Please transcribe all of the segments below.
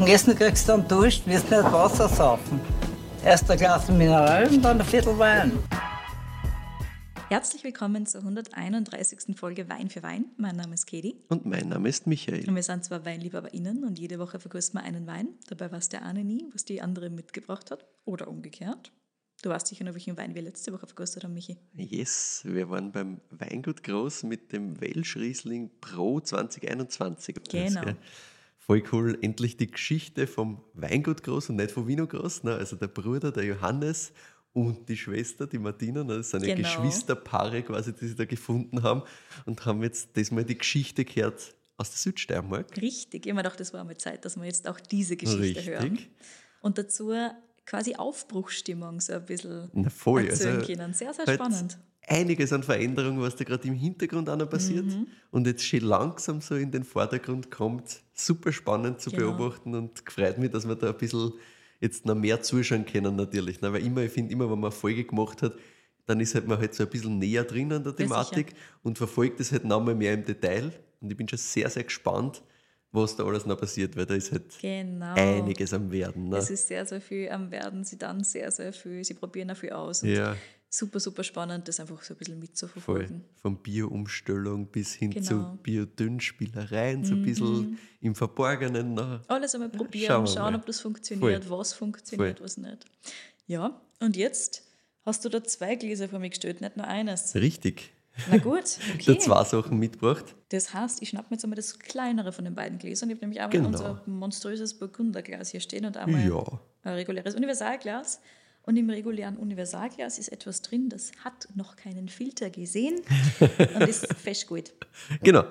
dem Essen kriegst du dann Dusch, wirst nicht Wasser saufen. Erst ein Glas Mineral und dann ein Viertel Wein. Herzlich willkommen zur 131. Folge Wein für Wein. Mein Name ist Katie. Und mein Name ist Michael. Und wir sind zwar WeinliebhaberInnen und jede Woche verkosten wir einen Wein. Dabei weiß der eine nie, was die andere mitgebracht hat. Oder umgekehrt. Du weißt sicher noch, welchen Wein wir letzte Woche verkostet haben, Michi. Yes, wir waren beim Weingut Groß mit dem Welsch Riesling Pro 2021. Genau. Das, voll cool, endlich die Geschichte vom Weingut Groß und nicht vom Vino Groß. Ne? Also der Bruder, der Johannes und die Schwester, die Martina, ne? das sind ja Genau. Geschwisterpaare quasi, die sie da gefunden haben und haben jetzt diesmal die Geschichte gehört aus der Südsteiermark. Richtig, mir gedacht, das war mal Zeit, dass wir jetzt auch diese Geschichte Richtig. hören. Und dazu quasi Aufbruchsstimmung so ein bisschen Na voll, erzählen also können. Sehr, sehr halt spannend. Einiges an Veränderungen, was da gerade im Hintergrund auch noch passiert Mhm. und jetzt schon langsam so in den Vordergrund kommt. Super spannend zu Genau. beobachten und gefreut mich, dass wir da ein bisschen jetzt noch mehr zuschauen können natürlich. Ne? Weil immer, ich finde, immer wenn man eine Folge gemacht hat, dann ist halt man halt so ein bisschen näher drin an der Ja, Thematik und verfolgt es halt nochmal mehr im Detail. Und ich bin schon sehr, sehr gespannt, was da alles noch passiert, weil da ist halt Genau. einiges am Werden. Ne? Es ist sehr, sehr viel am Werden. Sie dann sehr, sehr viel. Sie probieren auch viel aus. Ja, Super, super spannend, das einfach so ein bisschen voll. mitzuverfolgen. Von Bio-Umstellung bis hin Genau. zu Bio-Dünnspielereien, so ein bisschen im Verborgenen. Ne? Alles einmal probieren, schauen schauen, ob das funktioniert, Voll. was funktioniert, Voll. was nicht. Ja, und jetzt hast du da zwei Gläser vor mir gestellt, nicht nur eines. Richtig. Na gut, Ich habe okay. zwei Sachen mitgebracht. Das heißt, ich schnapp mir jetzt einmal das kleinere von den beiden Gläsern. Ich habe nämlich einmal Genau. unser monströses Burgunderglas hier stehen und einmal Ja. ein reguläres Universalglas. Und im regulären Universalglas ist etwas drin, das hat noch keinen Filter gesehen und ist fest gut. Genau.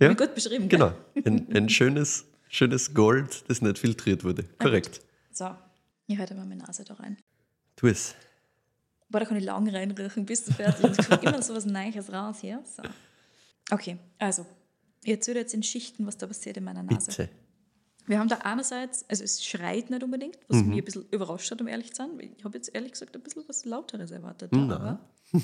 Ja, Wie gut beschrieben. genau. Ein, ein schönes, schönes Gold, das nicht filtriert wurde. Korrekt. So, ich halte mal meine Nase da rein. Tu es. Boah, da kann ich lang reinriechen, bis du fertig bist. Immer so was Neues raus hier. So. Okay, also, ich erzähle jetzt in Schichten, was da passiert in meiner Nase. Bitte. Wir haben da einerseits, also es schreit nicht unbedingt, was mich ein bisschen überrascht hat, um ehrlich zu sein. Ich habe jetzt ehrlich gesagt ein bisschen was Lauteres erwartet. da, Aber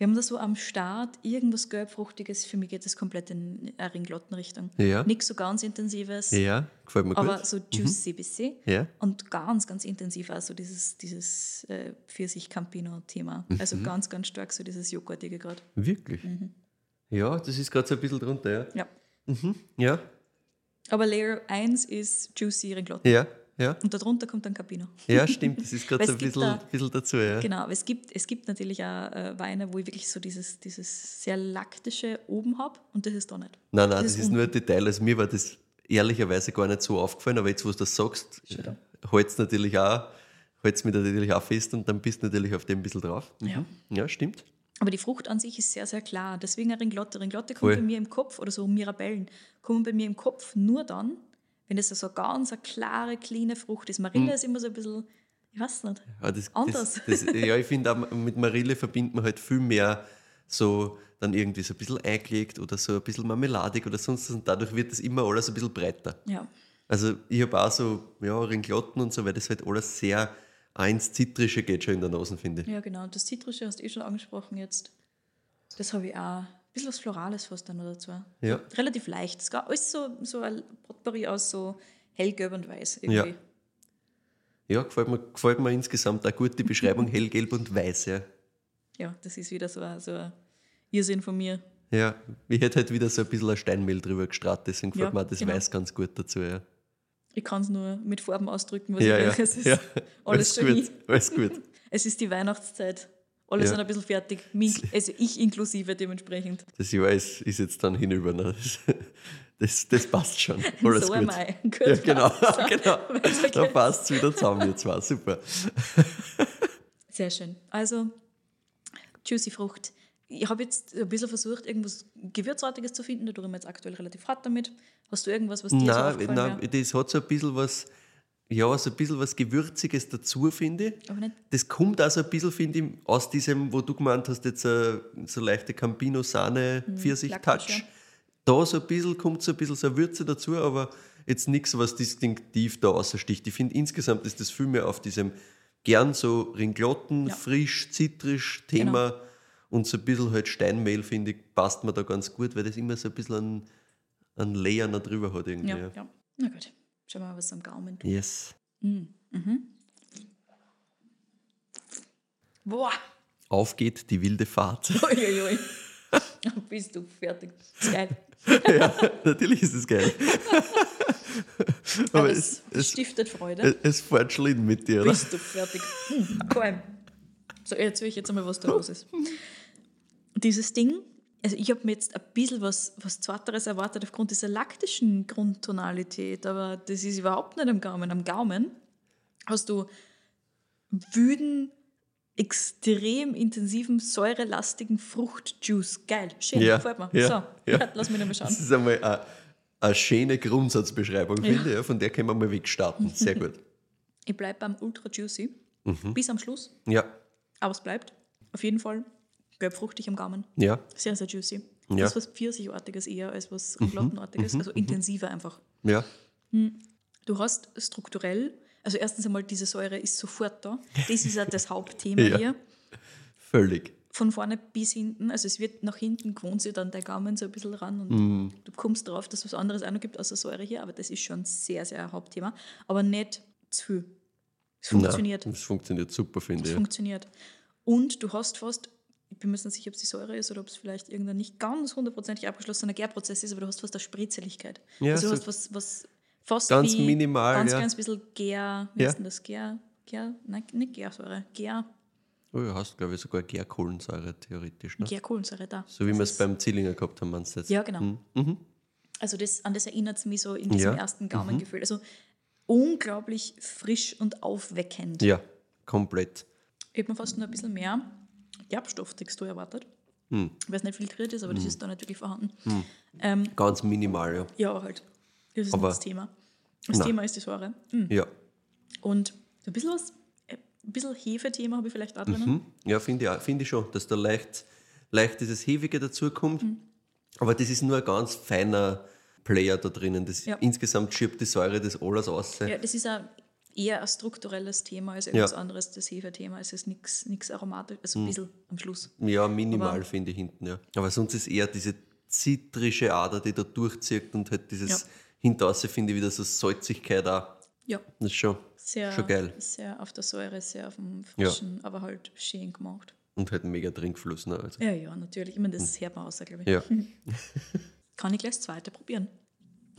wir haben da so am Start irgendwas Gelbfruchtiges. Für mich geht das komplett in eine Ringlottenrichtung. Ja. Nichts so ganz Intensives, Ja, gefällt mir aber gut. so juicy bisschen. Ja. Und ganz, ganz intensiv auch so dieses, dieses äh, Pfirsich-Campino-Thema. Also Mhm. ganz, ganz stark so dieses Joghurtige gerade. Wirklich? Mhm. Ja, das ist gerade so ein bisschen drunter, ja. Ja. Ja, Aber Layer 1 ist juicy Ringlotten. ja, ja. Und darunter kommt dann Campino. Ja, stimmt. Das ist gerade so ein bisschen, da- bisschen dazu, ja. Genau, aber es gibt, es gibt natürlich auch äh, Weine, wo ich wirklich so dieses, dieses sehr laktische oben habe und das ist da nicht. Nein, nein, Das das, ist ist nur ein Detail. Also mir war das ehrlicherweise gar nicht so aufgefallen, aber jetzt, wo du das sagst, hält es natürlich auch, hält's mich natürlich auch fest und dann bist du natürlich auf dem ein bisschen drauf. Mhm. Ja. ja, stimmt. Aber die Frucht an sich ist sehr, sehr klar. Deswegen eine Ringlotte. Ringlotte kommt Voll. bei mir im Kopf, oder so Mirabellen, kommen bei mir im Kopf nur dann, wenn es so eine ganz eine klare, cleane Frucht ist. Marille ist immer so ein bisschen, ich weiß nicht. Ja, das, Anders. Das, das, ja, ich finde auch mit Marille verbindet man halt viel mehr so dann irgendwie so ein bisschen eingelegt oder so ein bisschen marmeladig oder sonst was und dadurch wird das immer alles ein bisschen breiter. Ja, Also ich habe auch so ja, Ringlotten und so, weil das halt alles sehr auch ins Zitrische geht schon in der Nase, finde ich. ja genau. Das Zitrische hast du eh schon angesprochen jetzt. Das habe ich auch. Bisschen was Florales fast dann oder zwei. Ja. Relativ leicht. Es ist alles so, so ein Potpourri aus so hellgelb und weiß irgendwie. Ja. Ja, gefällt mir, gefällt mir insgesamt auch gut die Beschreibung hellgelb und weiß, ja. Ja, das ist wieder so ein, so ein Irrsinn von mir. Ja, ich hätte halt wieder so ein bisschen ein Steinmehl drüber gestrahlt, deswegen gefällt Ja, mir auch das genau. Weiß ganz gut dazu, ja. Ich kann es nur mit Farben ausdrücken, was Ja, ich will. Es ist ja. alles schon gut, alles gut. Es ist die Weihnachtszeit. Alle Ja. sind ein bisschen fertig. Also ich inklusive dementsprechend. Das Jahr ist, ist jetzt dann hinüber. Ne? Das, das, passt schon. Alles so gut. am Ei. Gut, Ja, genau, genau. Da passt es wieder zusammen, ihr zwei. Super. Sehr schön. Also, juicy Frucht. Ich habe jetzt ein bisschen versucht, irgendwas Gewürzartiges zu finden. Da tue ich mir jetzt aktuell relativ hart damit. Hast du irgendwas, was dir so Nein, aufgefallen nein, wäre? das hat so ein bisschen was, ja, so ein bisschen was Gewürziges dazu, finde ich. Aber nicht Das kommt auch so ein bisschen, finde ich, aus diesem, wo du gemeint hast, jetzt äh, so leichte Campino-Sahne-Pfirsich-Touch. Laktisch, ja. Da so ein bisschen, kommt so ein bisschen so eine Würze dazu, aber jetzt nichts, was distinktiv da außersticht. Ich finde insgesamt ist das viel mehr auf diesem gern so Ringlotten, Ja. frisch, zitrisch Thema und so ein bisschen halt Steinmehl, finde ich, passt mir da ganz gut, weil das immer so ein bisschen einen, einen Layer drüber hat irgendwie. Ja, Ja, ja. Na gut. Schauen wir mal, was am Gaumen tut. Yes. Boah! Auf geht die wilde Fahrt. Uiuiui. Bist du fertig? Geil. ja, natürlich ist es geil. Aber Aber es, es, stiftet Freude. es, es fährt Schlitten mit dir, oder? Bist du fertig? Hm, Calm. So, jetzt will ich jetzt einmal, was da los ist. Dieses Ding, also ich habe mir jetzt ein bisschen was, was Zweiteres erwartet aufgrund dieser laktischen Grundtonalität, aber das ist überhaupt nicht am Gaumen. Am Gaumen hast du wüden, extrem intensiven, säurelastigen Fruchtjuice. Geil, schön, Ja, gefällt mir. ja, so, ja. lass mich noch mal Das schauen. ist einmal eine, eine schöne Grundsatzbeschreibung, finde ich. Ja, von der können wir mal wegstarten. Sehr gut. Ich bleibe beim Ultra Juicy Mhm. bis am Schluss, Ja, aber es bleibt auf jeden Fall gelbfruchtig am Gaumen. ja, Sehr, sehr juicy. Ja. Mhm. Das ist was Pfirsichortiges eher als was Roulattenartiges, also intensiver einfach. ja. Du hast strukturell, also erstens einmal diese Säure ist sofort da. Das ist ja das Hauptthema Ja. hier. Völlig. Von vorne bis hinten, also es wird nach hinten gewohnt sich dann der Gaumen so ein bisschen ran und Mhm. du kommst drauf, dass es was anderes auch noch gibt außer Säure hier, aber das ist schon sehr, sehr ein Hauptthema. Aber nicht zu viel. Es funktioniert. Nein, das funktioniert super, finde Es ich. funktioniert. Und du hast fast, mir jetzt nicht sicher, ob es die Säure ist oder ob es vielleicht irgendein nicht ganz hundertprozentig abgeschlossener Gärprozess ist, aber du hast fast eine Spritzeligkeit. Ja, also du hast was, was fast ganz wie minimal, ganz ja. ganz bisschen Gär, wie Ja. heißt denn das? Gär, Gär, nein, nicht Gärsäure, Gär, Oh, du hast, glaube ich, sogar Gärkohlensäure theoretisch. Ne? Gärkohlensäure da. So wie wir es beim Zillinger gehabt haben, meinst du jetzt? Ja, genau. Mhm. Also das, an das erinnert es mich so in diesem Ja. Mhm. ersten Gaumengefühl. Also unglaublich frisch und aufweckend. Ja, komplett. Ich habe mir fast noch ein bisschen mehr Gerbstofftextur erwartet. Hm. Weil es nicht filtriert ist, aber das ist da natürlich vorhanden. Ähm, Ganz minimal, ja. ja, halt. Das ist Aber- nicht das Thema. Das Na. Thema ist die Säure. Mhm. Ja, Und so ein bisschen was, äh, ein bisschen Hefe-Thema habe ich vielleicht auch drinnen. hm. ja finde ich, auch- finde ich schon, dass da leicht, leicht dieses Hefige dazukommt. Mhm. Aber das ist nur ein ganz feiner Player da drinnen. Das, Ja. Insgesamt schiebt die Säure das alles aus. Ja, das ist ein, eher ein strukturelles Thema als irgendwas Ja. anderes, das Hefe-Thema. Es ist nichts aromatisch, also ein bisschen am Schluss. Ja, minimal finde ich hinten, ja. Aber sonst ist eher diese zitrische Ader, die da durchzieht und halt dieses Ja. Hinterraus finde ich wieder so Salzigkeit auch. Ja, Das ist schon, sehr, schon geil. sehr auf der Säure, sehr auf dem Frischen, aber halt schön gemacht. Und halt ein mega Trinkfluss. Ne? Also, Ja, ja, natürlich. Ich meine, das hört man außer, glaube ich. ja. Kann ich gleich das zweite probieren?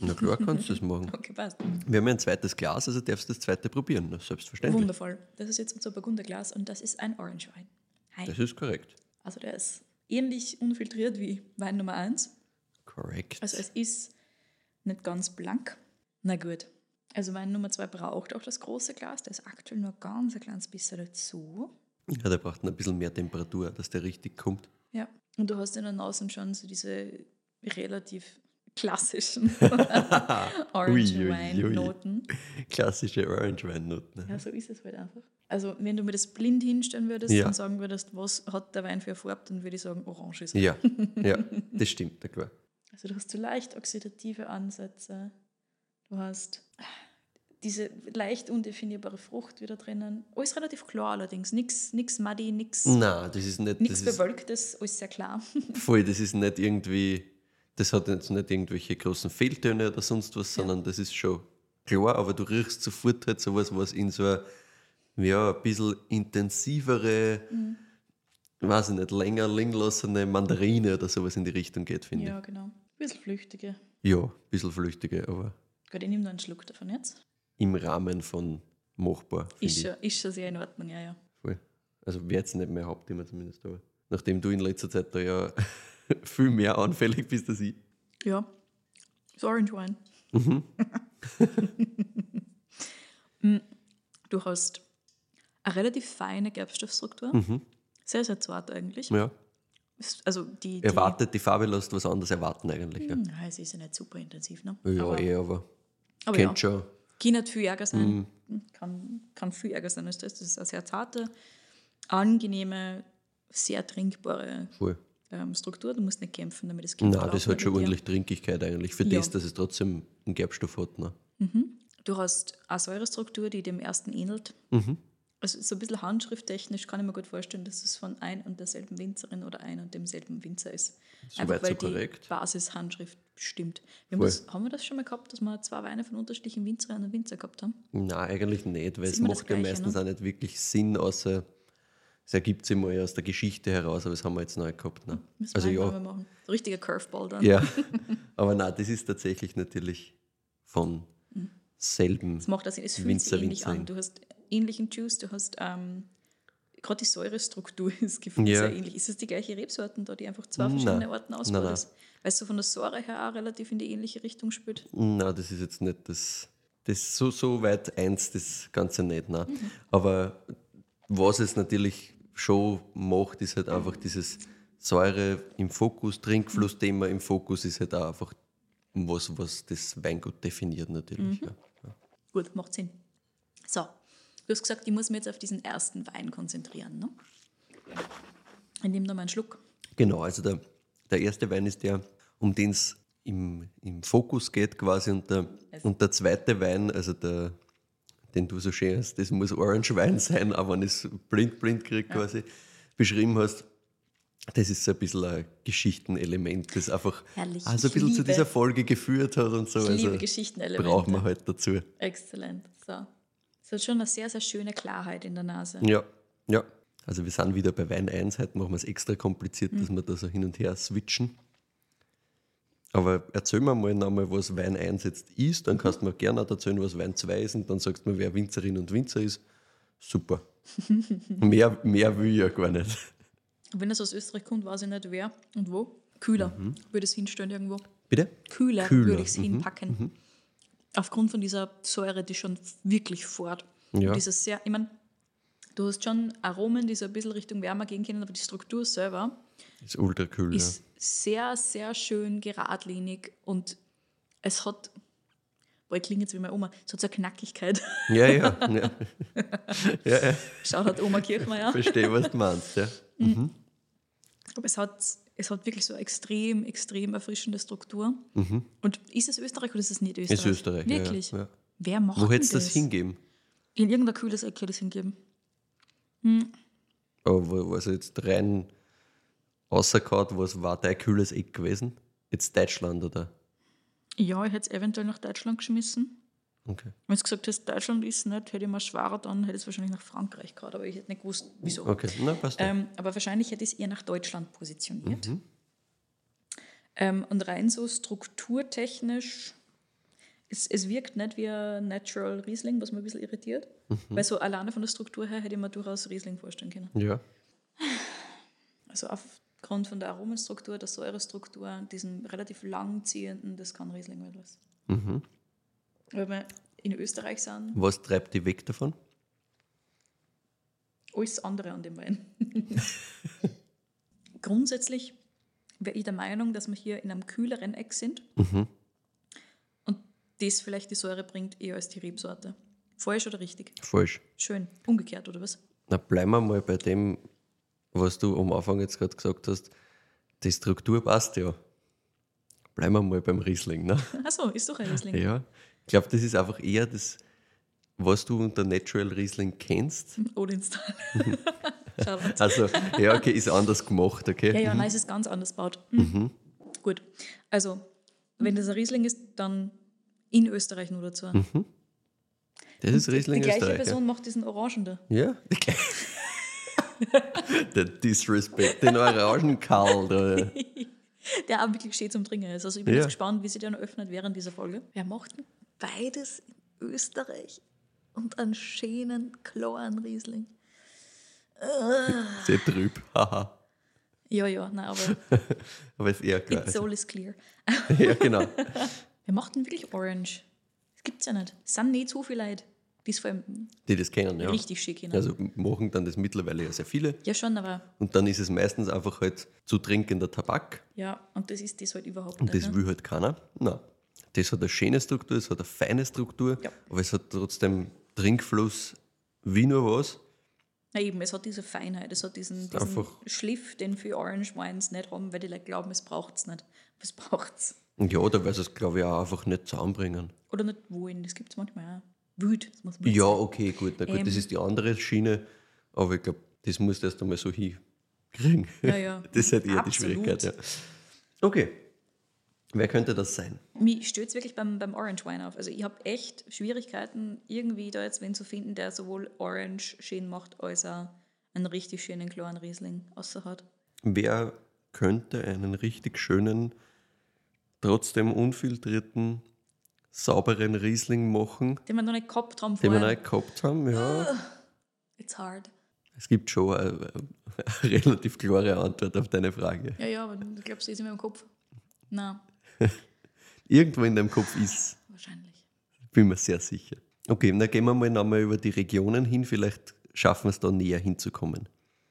Na klar kannst du das machen. Okay, passt. Wir haben ja ein zweites Glas, also darfst du das zweite probieren. Na, selbstverständlich. Wundervoll. Das ist jetzt unser Burgunderglas und das ist ein Orange Wein. Hi. Das ist korrekt. Also der ist ähnlich unfiltriert wie Wein Nummer 1. Korrekt. Also es ist nicht ganz blank. Na gut. Also Wein Nummer 2 braucht auch das große Glas. Der ist aktuell nur ganz ein kleines bisschen dazu. ja, der braucht ein bisschen mehr Temperatur, dass der richtig kommt. Ja. Und du hast in der Nase schon so diese relativ klassischen Orange Ui, ui, Wine ui. Noten. Klassische Orange-Wein-Noten. Ja, so ist es halt einfach. Also, wenn du mir das blind hinstellen würdest Ja. und sagen würdest, was hat der Wein für eine Farbe, dann würde ich sagen, orange ist er. Ja, ja, das stimmt, na klar. Also, du hast so leicht oxidative Ansätze. Du hast diese leicht undefinierbare Frucht wieder drinnen. Alles relativ klar allerdings. Nichts muddy, nichts Nein, das ist nicht, ist Bewölktes, alles sehr klar. voll, das ist nicht irgendwie, das hat jetzt nicht irgendwelche großen Fehltöne oder sonst was, sondern das ist schon klar, aber du riechst sofort halt sowas, was in so eine, ja, ein bisschen intensivere, Mhm. weiß ich nicht, länger liegen lassene Mandarine oder sowas in die Richtung geht, finde ja, genau. Ein bisschen flüchtige. ich. Ja, ein bisschen flüchtige, aber Gut, ich nehme noch einen Schluck davon jetzt. im Rahmen von machbar, Ist ich. schon, ist schon sehr in Ordnung, ja, ja. Voll. Also wäre jetzt nicht mehr Hauptthema zumindest, aber nachdem du in letzter Zeit da ja viel mehr anfällig bist als ich. Ja, ist Orange Wine. Mhm. Mm, du hast eine relativ feine Gerbstoffstruktur. Sehr, sehr zart eigentlich. Mhm. Ja. Also die, die Erwartet, die Farbe lässt was anderes erwarten eigentlich. Ja, Hm, Ja, es ist ja nicht super intensiv, ne? ja aber, eh, aber aber kennt ja, schon. kann nicht viel Ärger sein. Mhm. Hm, Kann, kann viel Ärger sein als das. Das ist eine sehr zarte, angenehme, sehr trinkbare Voll. Ähm, Struktur. Du musst nicht kämpfen, damit es Kind Nein, das hat schon ordentlich Trinkigkeit eigentlich. Für Ja. das, dass es trotzdem einen Gerbstoff hat. Ne? Du hast eine Säurestruktur, die dem ersten ähnelt. Mhm. Also so ein bisschen handschrifttechnisch kann ich mir gut vorstellen, dass es von ein und derselben Winzerin oder ein und demselben Winzer ist. Einfach weil so die korrekt. Basishandschrift stimmt. Wir haben, das, haben wir das schon mal gehabt, dass wir zwei Weine von unterschiedlichen Winzerinnen und Winzer gehabt haben? Nein, eigentlich nicht, weil es macht ja meistens ne? auch nicht wirklich Sinn, außer es ergibt sich mal aus der Geschichte heraus, aber das haben wir jetzt neu gehabt. Ne? Müssen Also wir ja, machen. Richtiger Curveball dann. ja. aber nein, das ist tatsächlich natürlich von selben Mhm. Das macht das. Es fühlt Winzer, sich ähnlich Winzerin. an. Du hast ähnlichen Juice, du hast ähm, gerade die Säurestruktur ist gefühlt Ja. sehr ähnlich. Ist es die gleiche Rebsorten da, die einfach zwei verschiedene Nein. Nein, ausbaut nein. ist? Weil es so von der Säure her auch relativ in die ähnliche Richtung spielt. Nein, das ist jetzt nicht das. das so, so weit eins, das Ganze nicht. Nein. Mhm. Aber was es natürlich schon macht, ist halt einfach dieses Säure im Fokus, Trinkflussthema im Fokus ist halt auch einfach was, was das Weingut definiert natürlich. Mhm. Ja. Gut, macht Sinn. So, du hast gesagt, ich muss mich jetzt auf diesen ersten Wein konzentrieren. Ne? Ich nehme da mal einen Schluck. Genau, also der, der erste Wein ist der, um den es im, im Fokus geht quasi und der, und der zweite Wein, also der, den du so schön hast, das muss Orange Wein sein, aber wenn ich es blind, blind kriege quasi, beschrieben hast, das ist so ein bisschen ein Geschichtenelement, das einfach Herrlich, also ein bisschen zu liebe- dieser Folge geführt hat und so. Ich also liebe Geschichtenelemente. braucht man halt dazu. Exzellent. So. Es hat schon eine sehr, sehr schöne Klarheit in der Nase. Ja, ja. Also wir sind wieder bei Wein 1, heute machen wir es extra kompliziert, dass wir da so hin und her switchen. Aber erzähl mir mal nochmal, was Wein 1 jetzt ist, dann kannst du mir gerne auch erzählen, was Wein 2 ist und dann sagst du mir, wer Winzerin und Winzer ist. Super. mehr, mehr will ich ja gar nicht. Wenn es aus Österreich kommt, weiß ich nicht wer und wo. Kühler würde es hinstellen irgendwo. Bitte? Kühler, Kühler, würde ich es hinpacken. Aufgrund von dieser Säure, die schon wirklich fort. Ja. Und Dieses sehr, ich meine, du hast schon Aromen, die so ein bisschen Richtung wärmer gehen können, aber die Struktur selber Ist ultra kühl. ist sehr, sehr schön geradlinig und es hat, boah, ich klinge jetzt wie meine Oma, es hat so eine Knackigkeit. Ja, ja. ja. ja. ja, ja. Schaut hat Oma Kirchmeier. Verstehe, was du meinst. Ja. Aber es hat, es hat wirklich so eine extrem, extrem erfrischende Struktur. Und ist es Österreich oder ist es nicht Österreich? Mhm. Ist Österreich. ja, Wirklich? Ja, ja. Wer macht Wo hättest du das hingeben? In irgendein kühles Eck hätte ich es hingeben. Aber wo- was jetzt rein rausgehauen, was war dein kühles Eck gewesen? Jetzt Deutschland oder? Ja, ich hätte es eventuell nach Deutschland geschmissen. Okay. Wenn du gesagt hast, Deutschland ist nicht, hätte ich mal schwerer, dann hätte ich es wahrscheinlich nach Frankreich gehabt, aber ich hätte nicht gewusst, wieso. Okay, na passt. Ähm, aber wahrscheinlich hätte ich es eher nach Deutschland positioniert. Mhm. Ähm, und rein so strukturtechnisch, es, es wirkt nicht wie ein Natural Riesling, was mich ein bisschen irritiert. Mhm. Weil so alleine von der Struktur her hätte ich mir durchaus Riesling vorstellen können. Ja. Also aufgrund von der Aromenstruktur, der Säurestruktur, diesem relativ langziehenden, das kann Riesling werden. Was. Mhm. Wenn wir in Österreich sind, Was treibt die weg davon? alles andere an dem Wein. Grundsätzlich wäre ich der Meinung, dass wir hier in einem kühleren Eck sind Mhm. und das vielleicht die Säure bringt eher als die Rebsorte. Falsch oder richtig? Falsch. Schön. Umgekehrt, oder was? Na, bleiben wir mal bei dem, was du am Anfang jetzt gerade gesagt hast. Die Struktur passt ja. Bleiben wir mal beim Riesling. Ne? Achso, ist doch ein Riesling. Ja. Ich glaube, das ist einfach eher das, was du unter Natural Riesling kennst. Schau mal. Also, ja, okay, ist anders gemacht, okay? Ja, ja, nein, es ist ganz anders gebaut. Mhm. Gut. Also, wenn das ein Riesling ist, dann in Österreich nur dazu. Das ist Riesling die gleiche Österreich. Person macht diesen Orangen da. Ja. Der Disrespect, den Orangenkarl. Da. Der auch wirklich schön zum Trinken ist. Also ich bin Ja. jetzt gespannt, wie sich der noch öffnet während dieser Folge. Wer macht denn beides in Österreich und einen schönen, klaren Riesling? Sehr trüb. Haha. Ja, ja, nein, aber Aber ist eher klar. it's all is clear. ja, genau. Wer macht denn wirklich Orange? Das gibt's ja nicht. Es sind nicht so viele Leute, die es vor allem Die das kennen, ja. richtig schick kennen. Also machen dann das mittlerweile ja sehr viele. ja, schon, aber Und dann ist es meistens einfach halt zu trinkender Tabak. ja, und das ist das halt überhaupt Und nicht. das ne? will halt keiner. Nein. Das hat eine schöne Struktur, es hat eine feine Struktur, Ja. aber es hat trotzdem Trinkfluss wie nur was. Na eben, es hat diese Feinheit, es hat diesen, diesen Einfach- Schliff, den viele Orange Wines nicht haben, weil die Leute glauben, es braucht es nicht. Es braucht es. Und ja, da weil sie es, glaube ich, auch einfach nicht zusammenbringen. Oder nicht wollen, das gibt es manchmal auch. Wild. Das muss wild Ja, sein. okay, gut. Na gut, das Ähm. ist die andere Schiene, aber ich glaube, das musst du erst einmal so hinkriegen. Ja, ja. Das ist halt eher die Absolut. Schwierigkeit, ja. Okay. Wer könnte das sein? Mich stößt es wirklich beim, beim Orange Wine auf. Also ich habe echt Schwierigkeiten, irgendwie da jetzt wen zu finden, der sowohl Orange schön macht, als auch einen richtig schönen klaren Riesling außer hat. Wer könnte einen richtig schönen, trotzdem unfiltrierten, sauberen Riesling machen, Den wir noch nicht gehabt haben den wir vorher. noch gehabt haben? Ja, It's hard. es gibt schon eine, eine relativ klare Antwort auf deine Frage. Ja, ja, aber du glaubst, das ist in meinem Kopf. Nein, Irgendwo in deinem Kopf ist, wahrscheinlich. bin mir sehr sicher. Okay, dann gehen wir mal nochmal über die Regionen hin. Vielleicht schaffen wir es da näher hinzukommen.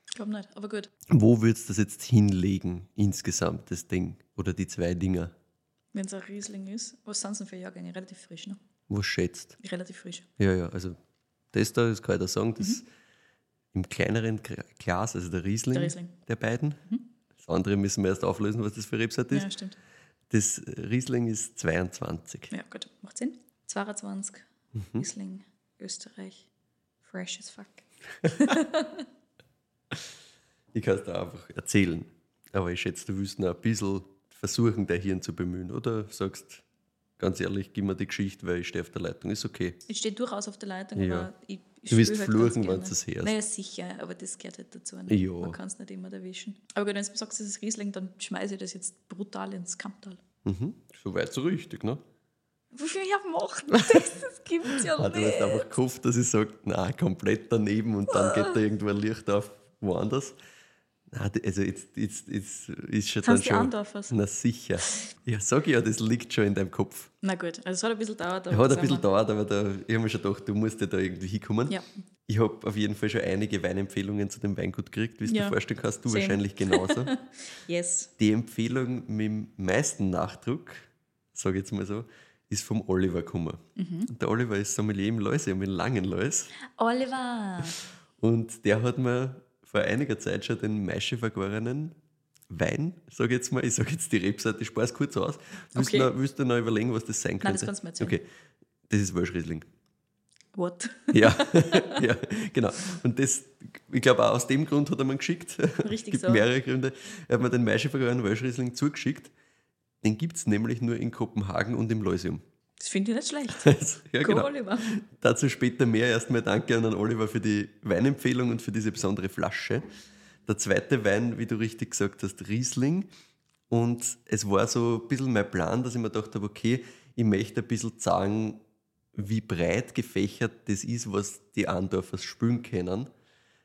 Ich glaube nicht, aber gut. Wo würdest du das jetzt hinlegen, insgesamt, das Ding? Oder die zwei Dinger? Wenn es ein Riesling ist, was sind es denn für Jahrgänge? Relativ frisch, ne? Was schätzt? Relativ frisch. Ja, ja, also das da, das kann ich da sagen, das im kleineren Glas, also der Riesling, Der Riesling. der beiden. Das andere müssen wir erst auflösen, was das für Rebsort ist. Ja, stimmt. Das Riesling ist 22. Ja, gut, macht Sinn. 22, Mhm. Riesling, Österreich, fresh as fuck. Ich kann es da einfach erzählen. Aber ich schätze, du willst noch ein bisschen versuchen, dein Hirn zu bemühen. Oder sagst, ganz ehrlich, gib mir die Geschichte, weil ich stehe auf der Leitung. Ist okay. Es steht durchaus auf der Leitung, Ja. aber ich, ich Du wirst halt fluchen, wenn du es hörst. Naja, sicher, aber das gehört halt dazu. Ne? Ja. Man kann es nicht immer erwischen. Aber wenn du sagst, das ist Riesling, dann schmeiße ich das jetzt brutal ins Kamptal. Mhm. So weit so richtig, ne? Viel ich macht das? Das gibt es ja Hat er nicht. einfach gehofft, dass ich sage, na komplett daneben und dann geht da irgendwo ein Licht auf woanders. Nein, also jetzt, jetzt, jetzt ist schon Kannst du dann schon. Na sicher. Ja, sag ich ja, das liegt schon in deinem Kopf. Na gut, also es hat ein bisschen gedauert. aber Hat ein bisschen wir- dauert, aber da, ich habe mir schon gedacht, du musst ja da irgendwie hinkommen. Ja. Ich habe auf jeden Fall schon einige Weinempfehlungen zu dem Weingut gekriegt, wie du Ja. dir vorstellen kannst, du Same. wahrscheinlich genauso. Yes. Die Empfehlung mit dem meisten Nachdruck, sage ich jetzt mal so, ist vom Oliver gekommen. Mhm. Der Oliver ist Sommelier im Läusum, in Langenlois. Oliver! Und der hat mir vor einiger Zeit schon den Maische vergorenen Wein, sage ich jetzt mal, ich sage jetzt die Rebsorte, ich spare es kurz aus. Willst, Okay. du noch, willst du noch überlegen, was das sein könnte? Nein, das kannst du mir erzählen. Okay, das ist Welschriesling. What? Ja, ja, genau. Und das, ich glaube, auch aus dem Grund hat er mir geschickt. Richtig gibt so. mehrere Gründe. Er hat mir den Maische vergorenen Welschriesling zugeschickt. Den gibt es nämlich nur in Kopenhagen und im Leusium. Das finde ich nicht schlecht. ja, Cool, genau. Oliver. Dazu später mehr. Erstmal danke an Oliver für die Weinempfehlung und für diese besondere Flasche. Der zweite Wein, wie du richtig gesagt hast, Riesling. Und es war so ein bisschen mein Plan, dass ich mir gedacht habe, okay, ich möchte ein bisschen sagen, wie breit gefächert das ist, was die Andorfers spülen können.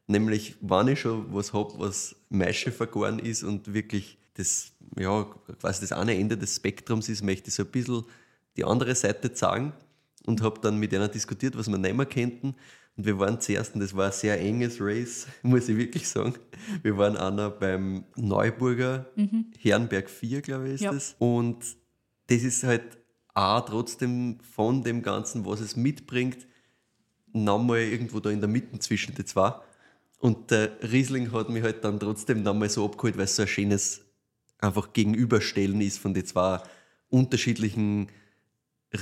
Nämlich, wenn ich schon was habe, was Maische vergoren ist und wirklich das, ja, quasi das eine Ende des Spektrums ist, möchte ich so ein bisschen die andere Seite zeigen und habe dann mit einer diskutiert, was wir nehmen könnten. Und wir waren zuerst, und das war ein sehr enges Race, muss ich wirklich sagen. Wir waren einer beim Neuburger, Herrenberg 4, glaube ich, ist Ja. das. Und das ist halt auch trotzdem von dem Ganzen, was es mitbringt, nochmal irgendwo da in der Mitte zwischen die zwei. Und der Riesling hat mich halt dann trotzdem nochmal so abgeholt, weil es so ein schönes einfach Gegenüberstellen ist von den zwei unterschiedlichen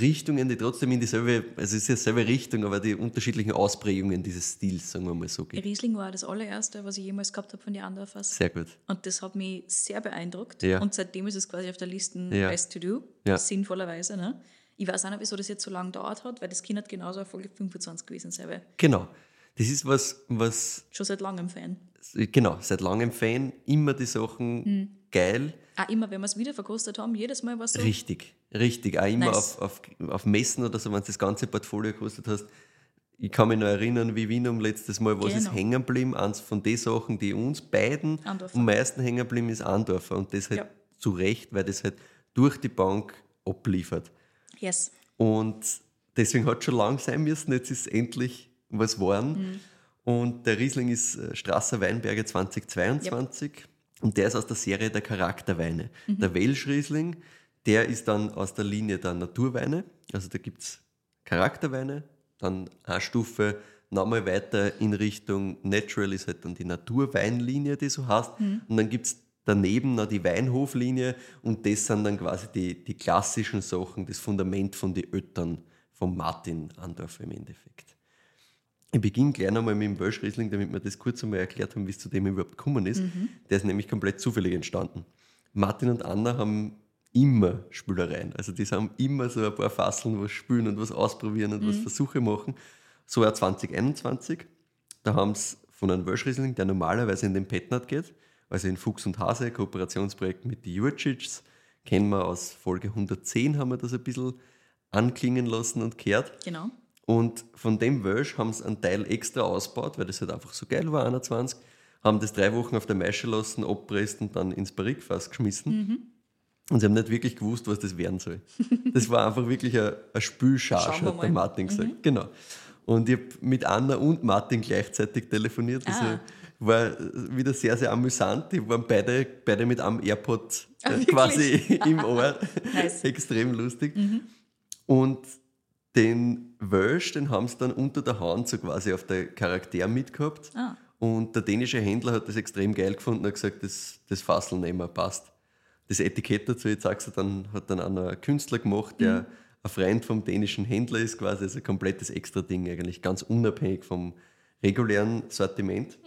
Richtungen, die trotzdem in dieselbe, also es ist ja dieselbe Richtung, aber die unterschiedlichen Ausprägungen dieses Stils, sagen wir mal so. gehen. Riesling war das allererste, was ich jemals gehabt habe von den Andorfers. Sehr gut. Und das hat mich sehr beeindruckt. Ja. Und seitdem ist es quasi auf der Liste Ja. Best to Do, Ja. sinnvollerweise. Ne? Ich weiß auch nicht, wieso das jetzt so lange dauert hat, weil das Kind hat genauso auf Folge 25 gewesen weil Genau. Das ist was, was, Schon seit langem Fan. genau, seit langem Fan, immer die Sachen geil. Auch immer, wenn wir es wieder verkostet haben, jedes Mal war es so. Richtig, richtig. Auch immer Nice. auf, auf, auf Messen oder so, wenn du das ganze Portfolio gekostet hast. Ich kann mich noch erinnern, wie Wien um letztes Mal, was ist Genau. hängen geblieben. Eins von den Sachen, die uns beiden Andorfer. am meisten hängen geblieben ist Andorfer. Und das halt Ja. zu Recht, weil das halt durch die Bank abliefert. Yes. Und deswegen hat es schon lang sein müssen, jetzt ist endlich was geworden. Und der Riesling ist äh, Strasser Weinberge 2022 und der ist aus der Serie der Charakterweine. Der Welsch Riesling, der ist dann aus der Linie der Naturweine. Also da gibt es Charakterweine, dann eine Stufe nochmal weiter in Richtung Natural ist halt dann die Naturweinlinie, die so heißt. Und dann gibt es daneben noch die Weinhoflinie und das sind dann quasi die, die klassischen Sachen, das Fundament von den Öttern von Martin Andorfer im Endeffekt. Ich beginne gleich nochmal mit dem Welsh Riesling, damit wir das kurz einmal erklärt haben, wie es zu dem überhaupt gekommen ist. Der ist nämlich komplett zufällig entstanden. Martin und Anna haben immer Spülereien. Also die haben immer so ein paar Fasseln, was spülen und was ausprobieren und was Versuche machen. So auch 2021. Da haben sie von einem Welsh Riesling, der normalerweise in den Petnat geht, also in Fuchs und Hase, Kooperationsprojekt mit die Jurcics, kennen wir aus Folge 110, haben wir das ein bisschen anklingen lassen und gehört. Genau. Und von dem Welsh haben sie einen Teil extra ausgebaut, weil das halt einfach so geil war, 21. Haben das drei Wochen auf der Maische lassen, abpresst und dann ins Barrikfass geschmissen. Und sie haben nicht wirklich gewusst, was das werden soll. Das war einfach wirklich eine, eine Spülcharge, hat der. Martin gesagt. Genau. Und ich habe mit Anna und Martin gleichzeitig telefoniert. Also Ah. war wieder sehr, sehr amüsant. Die waren beide, beide mit einem AirPod Ah, äh, quasi im Ohr. Nice. Extrem lustig. Und den Welsh, den haben sie dann unter der Hand so quasi auf der Charakter mitgehabt. Ah. Und der dänische Händler hat das extrem geil gefunden und hat gesagt, das, das Fassel nehmen wir, passt. Das Etikett dazu, jetzt sagst du, dann hat dann auch ein Künstler gemacht, der ein Freund vom dänischen Händler ist, quasi, also ein komplettes Extra-Ding eigentlich, ganz unabhängig vom regulären Sortiment.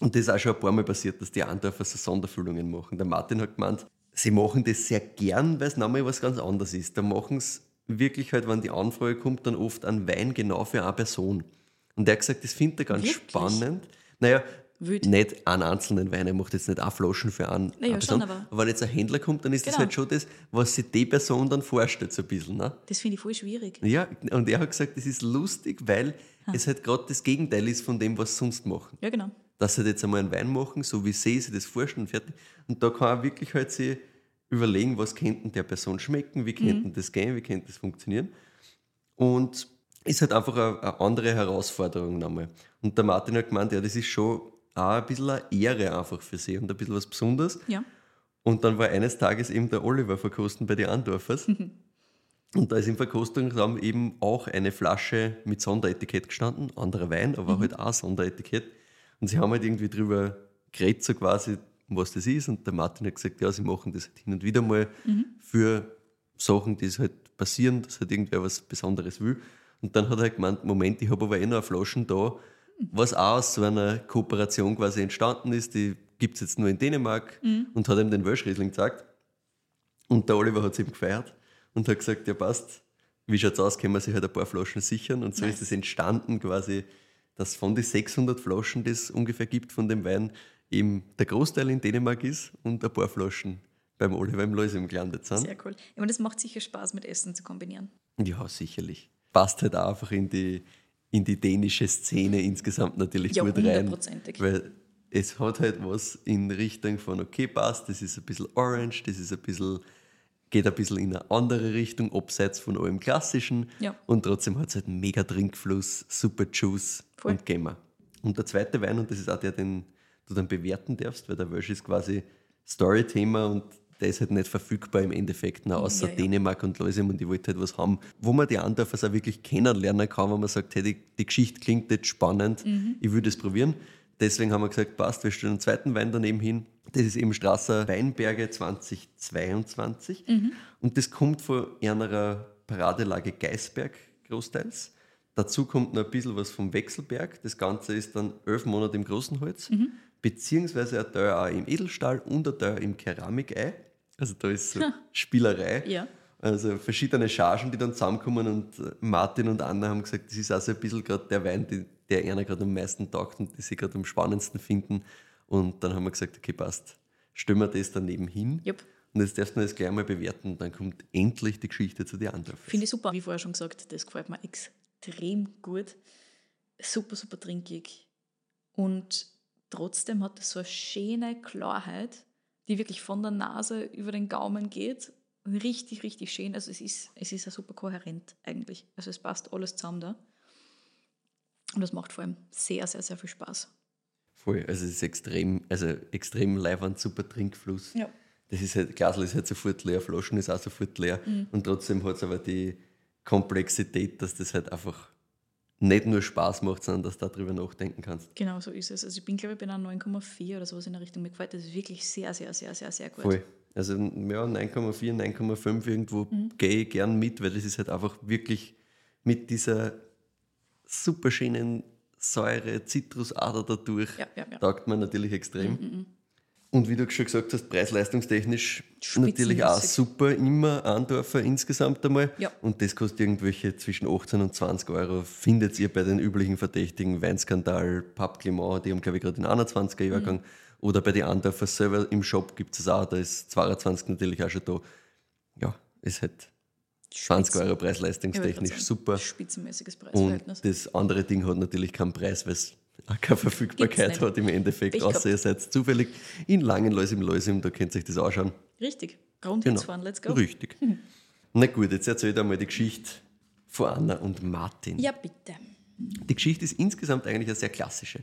Und das ist auch schon ein paar Mal passiert, dass die Andorfer so Sonderfüllungen machen. Der Martin hat gemeint, sie machen das sehr gern, weil es nochmal was ganz anderes ist. Da machen sie wirklich halt, wenn die Anfrage kommt, dann oft einen Wein genau für eine Person. Und der hat gesagt, das findet er ganz Wirklich? spannend. Naja, Wild. nicht einen einzelnen Wein, er macht jetzt nicht auch Flaschen für einen. Naja, eine schon, Person. aber- wenn jetzt ein Händler kommt, dann ist das Genau. halt schon das, was sich die Person dann vorstellt, so ein bisschen. Ne? Das finde ich voll schwierig. Ja, und er hat gesagt, das ist lustig, weil es halt gerade das Gegenteil ist von dem, was sie sonst machen Ja, genau. dass sie jetzt einmal einen Wein machen, so wie sie sich das vorstellen, fertig. Und da kann er wirklich halt sich überlegen, was könnte der Person schmecken, wie könnte das gehen, wie könnte das funktionieren. Und ist halt einfach eine, eine andere Herausforderung nochmal. Und der Martin hat gemeint, ja, das ist schon auch ein bisschen eine Ehre einfach für sie und ein bisschen was Besonderes. Ja. Und dann war eines Tages eben der Oliver verkosten bei den Andorfers. Und da ist im Verkostungsraum eben auch eine Flasche mit Sonderetikett gestanden, anderer Wein, aber halt auch Sonderetikett. Und sie haben halt irgendwie drüber geredet, so quasi, was das ist. Und der Martin hat gesagt, ja, sie machen das halt hin und wieder mal für Sachen, die es halt passieren, dass halt irgendwer was Besonderes will. Und dann hat er halt gemeint, Moment, ich habe aber eh noch eine Flaschen da, was auch aus so einer Kooperation quasi entstanden ist. Die gibt es jetzt nur in Dänemark und hat ihm den Welsh Riesling gezeigt. Und der Oliver hat es ihm gefeiert und hat gesagt, ja passt, wie schaut's aus, können wir sich halt ein paar Flaschen sichern. Und so Nice. ist es entstanden quasi, dass von den 600 Flaschen, die es ungefähr gibt von dem Wein, eben der Großteil in Dänemark ist und ein paar Flaschen beim Oliver im Läusem gelandet sind. Sehr cool. Ich meine, das macht sicher Spaß, mit Essen zu kombinieren. Ja, sicherlich. Passt halt auch einfach in die, in die dänische Szene insgesamt natürlich Ja, gut rein. hundertprozentig. Weil es hat halt was in Richtung von, okay, passt, das ist ein bisschen orange, das ist ein bisschen, geht ein bisschen in eine andere Richtung, abseits von allem Klassischen. Ja. Und trotzdem hat es halt einen mega Trinkfluss, super Juice Voll. und Gamer. Und der zweite Wein, und das ist auch der, den du dann bewerten darfst, weil der Welsh ist quasi Story-Thema und der ist halt nicht verfügbar im Endeffekt, na, außer Ja, ja. Dänemark und Leusem und ich wollte halt was haben, wo man die Andorfers auch wirklich kennenlernen kann, wenn man sagt, hey, die, die Geschichte klingt jetzt spannend, ich würde es probieren. Deswegen haben wir gesagt, passt, wir stellen einen zweiten Wein daneben hin. Das ist eben Strasser Weinberge 2022 und das kommt von einer Paradelage Geisberg großteils. Dazu kommt noch ein bisschen was vom Wechselberg. Das Ganze ist dann elf Monate im großen Holz, beziehungsweise ein Teil auch im Edelstahl und ein Teil im Keramikei. Also da ist so Spielerei. Ja. Also verschiedene Chargen, die dann zusammenkommen und äh, Martin und Anna haben gesagt, das ist also ein bisschen gerade der Wein, die, der einer gerade am meisten taugt und die sie gerade am spannendsten finden. Und dann haben wir gesagt, okay, passt, stellen wir das daneben hin. Jupp. Und jetzt darfst du das gleich mal bewerten und dann kommt endlich die Geschichte zu dir Andorf. Finde ich super. Wie vorher schon gesagt, das gefällt mir extrem gut. Super, super trinkig. Und trotzdem hat es so eine schöne Klarheit, die wirklich von der Nase über den Gaumen geht. Richtig, richtig schön. Also es ist, es ist ja super kohärent eigentlich. Also es passt alles zusammen da. Und das macht vor allem sehr, sehr, sehr viel Spaß. Voll, also es ist extrem, also extrem leiwand, super Trinkfluss. Ja. Das ist halt, Glasl ist halt sofort leer, Flaschen ist auch sofort leer. Mhm. Und trotzdem hat es aber die Komplexität, dass das halt einfach nicht nur Spaß macht, sondern dass du darüber nachdenken kannst. Genau so ist es. Also ich bin, glaube ich, bei einer 9,4 oder sowas in der Richtung. Mir gefällt das wirklich sehr, sehr, sehr, sehr, sehr gut. Voll. Also ja, 9,4, 9,5 irgendwo Mhm. gehe ich gern mit, weil das ist halt einfach wirklich mit dieser super schönen Säure, Zitrusader dadurch. Ja, ja. Taugt man natürlich extrem. Und wie du schon gesagt hast, preis-leistungstechnisch natürlich auch super, immer Andorfer insgesamt einmal. Ja. Und das kostet irgendwelche zwischen 18 und 20 Euro. Findet ihr bei den üblichen Verdächtigen Weinskandal, Pub Clement, die haben glaube ich gerade den 21er Jahrgang. Mhm. Oder bei den Andorfer selber im Shop gibt es auch, da ist 22 natürlich auch schon da. Ja, ist halt 20 Euro preis-leistungstechnisch super. Spitzenmäßiges Und Preisverhältnis. das andere Ding hat natürlich keinen Preis, weil es auch keine Verfügbarkeit nicht. hat im Endeffekt, Pech außer ihr seid zufällig in Langenlois im Loisum, da könnt ihr euch das anschauen. Richtig. Rundwärts fahren, let's go. Richtig. Na gut, jetzt erzählt einmal die Geschichte von Anna und Martin. Ja, bitte. Die Geschichte ist insgesamt eigentlich eine sehr klassische.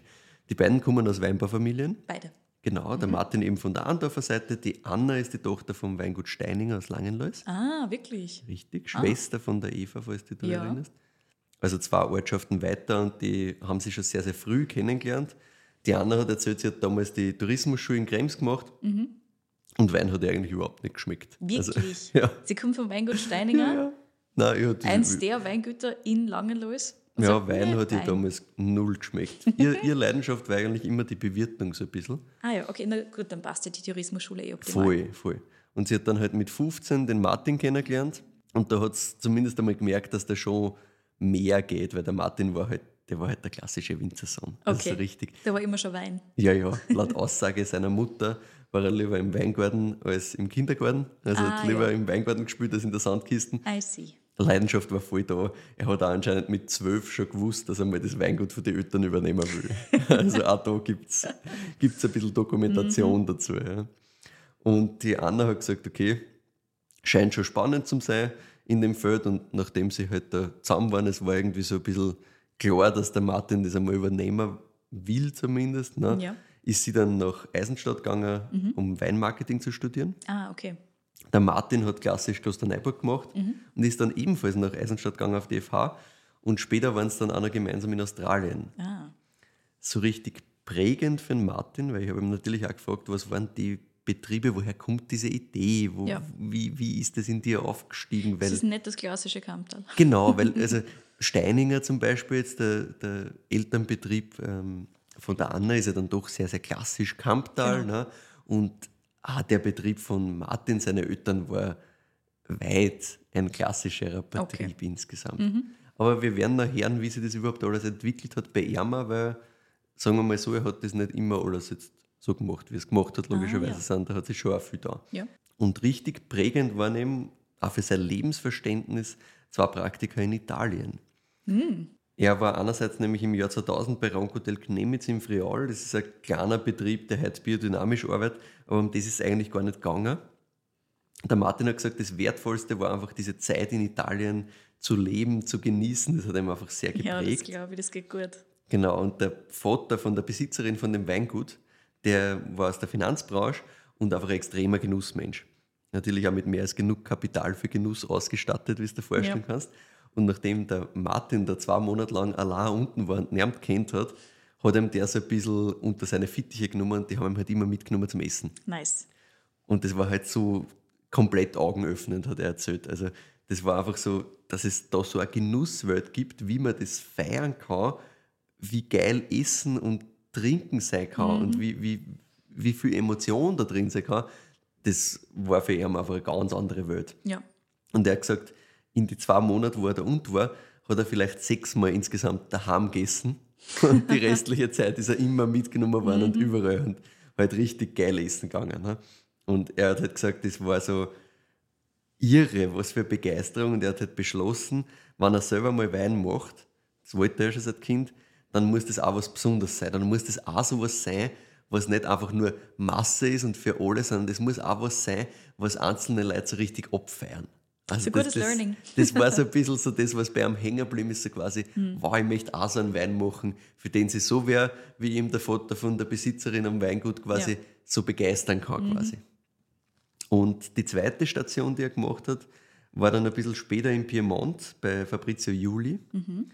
Die beiden kommen aus Weinbaufamilien. Beide. Genau, der Martin eben von der Andorfer Seite, die Anna ist die Tochter vom Weingut Steininger aus Langenlois. Ah, wirklich? Richtig, Schwester von der Eva, falls du dich Ja. erinnerst. Also zwei Ortschaften weiter und die haben sich schon sehr, sehr früh kennengelernt. Die Anna hat erzählt, sie hat damals die Tourismusschule in Krems gemacht und Wein hat ihr eigentlich überhaupt nicht geschmeckt. Also, Wirklich? ja. Sie kommt vom Weingut Steininger, ja. Nein, eins der Weingüter in Langenlois. und ja, sagt, Wein hat ihr damals null geschmeckt. ihr, ihr Leidenschaft war eigentlich immer die Bewirtung so ein bisschen. Ah ja, okay, na gut, dann passt ja die Tourismusschule eh optimal. Voll, voll. Und sie hat dann halt mit 15 den Martin kennengelernt und da hat sie zumindest einmal gemerkt, dass da schon mehr geht, weil der Martin war halt, der war halt der klassische Winzersohn. Das Okay. ist richtig. Da war immer schon Wein. Ja, ja, laut Aussage seiner Mutter war er lieber im Weingarten als im Kindergarten. Also Ah, hat lieber ja. im Weingarten gespielt als in der Sandkisten. I see. Leidenschaft war voll da. Er hat auch anscheinend mit zwölf schon gewusst, dass er mal das Weingut von den Eltern übernehmen will. Also auch da gibt es ein bisschen Dokumentation dazu. Ja. Und die Anna hat gesagt, okay, scheint schon spannend zu sein in dem Feld. Und nachdem sie halt da zusammen waren, es war irgendwie so ein bisschen klar, dass der Martin das einmal übernehmen will zumindest. Ne? Ja. Ist sie dann nach Eisenstadt gegangen, um Weinmarketing zu studieren. Ah, okay. Der Martin hat klassisch Klosterneuburg gemacht und ist dann ebenfalls nach Eisenstadt gegangen auf die FH. Und später waren es dann auch noch gemeinsam in Australien. Ah. So richtig prägend für den Martin, weil ich habe ihn natürlich auch gefragt, was waren die Betriebe, woher kommt diese Idee, wo, Ja. wie, wie ist das in dir aufgestiegen? Das Weil, ist nicht das klassische Kamptal. genau, weil also Steininger zum Beispiel, jetzt der, der Elternbetrieb ähm, von der Anna ist ja dann doch sehr, sehr klassisch Kamptal. Genau. Ne? Und auch der Betrieb von Martin, seine Eltern, war weit ein klassischerer Betrieb Okay. insgesamt. Mhm. Aber wir werden noch hören, wie sich das überhaupt alles entwickelt hat bei Erma, weil, sagen wir mal so, er hat das nicht immer alles jetzt so gemacht, wie es gemacht hat, logischerweise, Ah, ja. sondern da hat sich schon auch viel da. Ja. Und richtig prägend waren eben auch für sein Lebensverständnis zwei Praktika in Italien. Er war einerseits nämlich im Jahr 2000 bei Ronco del Cnemitz im Friol. Das ist ein kleiner Betrieb, der heute biodynamisch arbeitet, aber um das ist eigentlich gar nicht gegangen. Der Martin hat gesagt, das Wertvollste war einfach diese Zeit in Italien zu leben, zu genießen. Das hat ihm einfach sehr Ja, das geprägt. glaube ich, das geht gut. Genau, und der Vater von der Besitzerin von dem Weingut, der war aus der Finanzbranche und einfach ein extremer Genussmensch. Natürlich auch mit mehr als genug Kapital für Genuss ausgestattet, wie du dir vorstellen Ja. kannst. Und nachdem der Martin da zwei Monate lang allein unten war und niemand kennt hat, hat ihm der so ein bisschen unter seine Fittiche genommen und die haben ihn halt immer mitgenommen zum Essen. Nice. Und das war halt so komplett augenöffnend, hat er erzählt. Also das war einfach so, dass es da so eine Genusswelt gibt, wie man das feiern kann, wie geil Essen und Trinken sein kann und wie, wie, wie viel Emotion da drin sein kann. Das war für ihn einfach eine ganz andere Welt. Ja. Und er hat gesagt, in die zwei Monate, wo er da unten war, hat er vielleicht sechsmal insgesamt daheim gegessen. Und die restliche Zeit ist er immer mitgenommen worden und überall und halt richtig geil essen gegangen. Ne? Und er hat halt gesagt, das war so irre, was für Begeisterung. Und er hat halt beschlossen, wenn er selber mal Wein macht, das wollte er schon seit Kind, dann muss das auch was Besonderes sein. Dann muss das auch so was sein, was nicht einfach nur Masse ist und für alle, sondern das muss auch was sein, was einzelne Leute so richtig abfeiern. Also ein gutes Learning. Das war so ein bisschen so das, was bei einem hängen geblieben ist, so quasi, Hm. wow, ich möchte auch so einen Wein machen, für den sie so wäre, wie ihm der Vater von der Besitzerin am Weingut quasi Ja. so begeistern kann Mhm. quasi. Und die zweite Station, die er gemacht hat, war dann ein bisschen später in Piemont bei Fabrizio Juli. Mhm.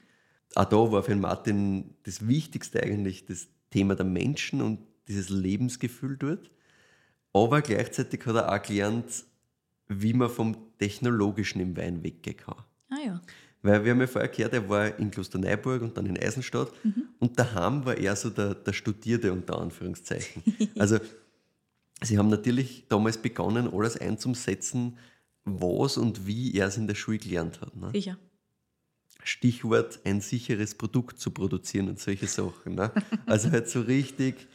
Auch da war für Martin das Wichtigste eigentlich das Thema der Menschen und dieses Lebensgefühl dort. Aber gleichzeitig hat er auch gelernt, wie man vom Technologischen im Wein weggehen kann. Ah ja. Weil wir haben ja vorher gehört, er war in Klosterneuburg und dann in Eisenstadt Mhm. und daheim war er so der, der Studierte unter Anführungszeichen. Also sie haben natürlich damals begonnen, alles einzusetzen, was und wie er es in der Schule gelernt hat. Ne? Sicher. Stichwort ein sicheres Produkt zu produzieren und solche Sachen. Ne? Also halt so richtig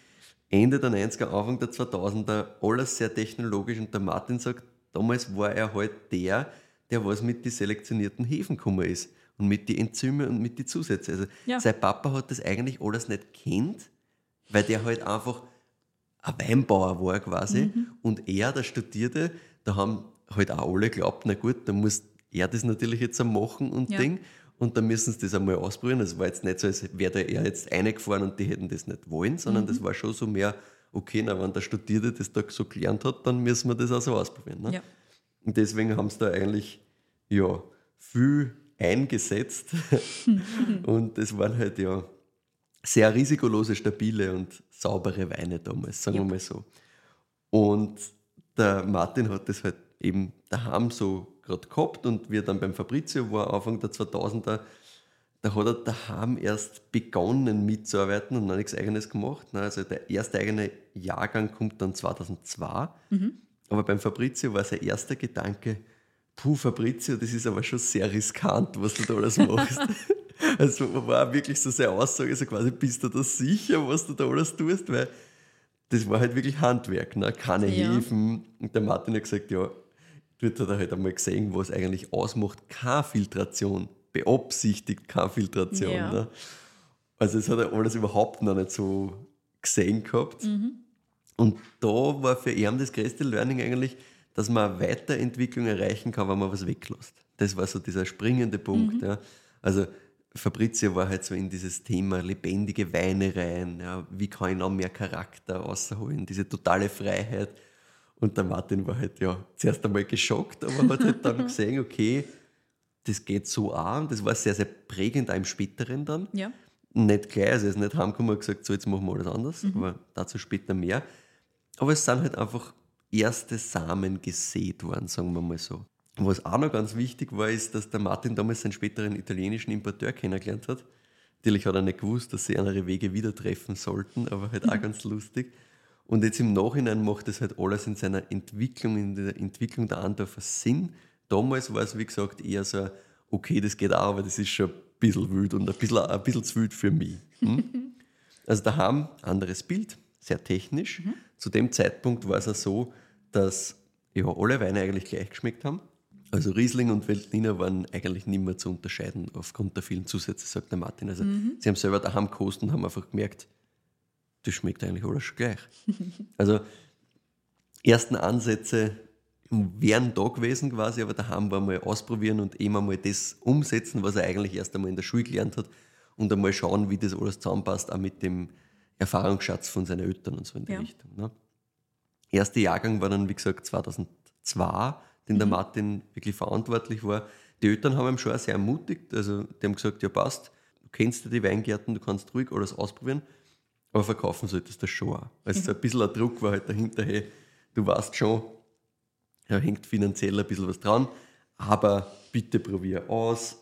Ende der 90er, Anfang der 2000er, alles sehr technologisch und der Martin sagt, damals war er halt der, der was mit den selektionierten Hefen gekommen ist und mit den Enzyme und mit den Zusätzen. Also Ja. sein Papa hat das eigentlich alles nicht kennt, weil der halt einfach ein Weinbauer war quasi und er, der Studierte, da haben halt auch alle geglaubt, na gut, dann muss er das natürlich jetzt am machen und Ja. Ding und dann müssen sie das einmal ausprobieren. Es war jetzt nicht so, als wäre da er jetzt reingefahren und die hätten das nicht wollen, sondern das war schon so mehr, okay, na, wenn der Studierte das da so gelernt hat, dann müssen wir das auch so ausprobieren. Ne? Ja. Und deswegen haben sie da eigentlich ja, viel eingesetzt. und es waren halt ja sehr risikolose, stabile und saubere Weine damals, sagen wir Yep. mal so. Und der Martin hat das halt eben daheim so gerade gehabt und wie er dann beim Fabrizio war, Anfang der 2000er, da hat er daheim erst begonnen mitzuarbeiten und noch nichts Eigenes gemacht. ne. Also der erste eigene Jahrgang kommt dann 2002. Aber beim Fabrizio war sein erster Gedanke, puh Fabrizio, das ist aber schon sehr riskant, was du da alles machst. also war wirklich so seine Aussage, so quasi, bist du da sicher, was du da alles tust? Weil das war halt wirklich Handwerk, ne? keine Ja. Hefen. Und der Martin hat gesagt, ja, dort hat er halt einmal gesehen, was eigentlich ausmacht, keine Filtration, beabsichtigt keine Filtration. Ja. Ne? Also das hat er alles überhaupt noch nicht so gesehen gehabt. Und da war für ihn das größte Learning eigentlich, dass man eine Weiterentwicklung erreichen kann, wenn man was weglässt. Das war so dieser springende Punkt. Ja. Also Fabrizio war halt so in dieses Thema lebendige Weine rein. Ja. Wie kann ich noch mehr Charakter rausholen? Diese totale Freiheit. Und der Martin war halt ja zuerst einmal geschockt, aber hat halt dann gesehen, okay, das geht so an. Das war sehr, sehr prägend auch im späteren dann Ja. nicht gleich, also er ist nicht heimgekommen und gesagt, so jetzt machen wir alles anders, aber dazu später mehr. Aber es sind halt einfach erste Samen gesät worden, sagen wir mal so. Was auch noch ganz wichtig war, ist, dass der Martin damals seinen späteren italienischen Importeur kennengelernt hat. Natürlich hat er nicht gewusst, dass sie ihre Wege wieder treffen sollten, aber halt auch ganz lustig. Und jetzt im Nachhinein macht das halt alles in seiner Entwicklung, in der Entwicklung der Andorfer Sinn. Damals war es, wie gesagt, eher so, okay, das geht auch, aber das ist schon ein bisschen wild und ein bisschen, ein bisschen zu wild für mich. Hm? Also da haben anderes Bild, sehr technisch. Zu dem Zeitpunkt war es auch so, dass ja, alle Weine eigentlich gleich geschmeckt haben. Also Riesling und Veltliner waren eigentlich nicht mehr zu unterscheiden aufgrund der vielen Zusätze, sagt der Martin. Also sie haben selber daheim gekostet und haben einfach gemerkt, das schmeckt eigentlich alles schon gleich. also ersten Ansätze wären da gewesen quasi, aber daheim war mal ausprobieren und eben einmal das umsetzen, was er eigentlich erst einmal in der Schule gelernt hat und einmal schauen, wie das alles zusammenpasst, auch mit dem Erfahrungsschatz von seinen Eltern und so in die Ja. Richtung. Ne? Erster Jahrgang war dann, wie gesagt, 2002, den der Martin wirklich verantwortlich war. Die Eltern haben ihm schon sehr ermutigt, also die haben gesagt, ja passt, du kennst ja die Weingärten, du kannst ruhig alles ausprobieren, aber verkaufen solltest du das schon auch. Also so ein bisschen ein Druck war halt dahinter, hey, du weißt schon, da hängt finanziell ein bisschen was dran, aber bitte probier aus,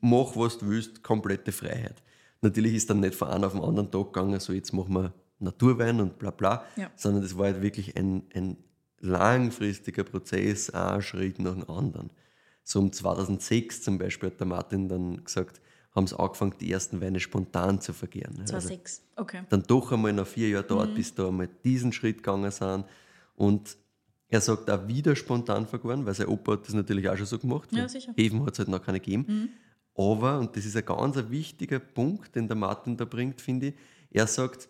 mach was du willst, komplette Freiheit. Natürlich ist dann nicht von einem auf den anderen Tag gegangen, so jetzt machen wir Naturwein und bla bla, Ja. sondern das war halt wirklich ein, ein langfristiger Prozess, ein Schritt nach dem anderen. So um 2006 zum Beispiel hat der Martin dann gesagt, haben sie angefangen, die ersten Weine spontan zu vergären. Das war Also sechs. Okay. dann doch einmal nach vier Jahren Mhm. dauert, bis da einmal diesen Schritt gegangen sind. Und er sagt auch wieder spontan vergoren, weil sein Opa hat das natürlich auch schon so gemacht. Ja, sicher. Hefen hat es halt noch keine gegeben. Aber, und das ist ein ganz ein wichtiger Punkt, den der Martin da bringt, finde ich, er sagt,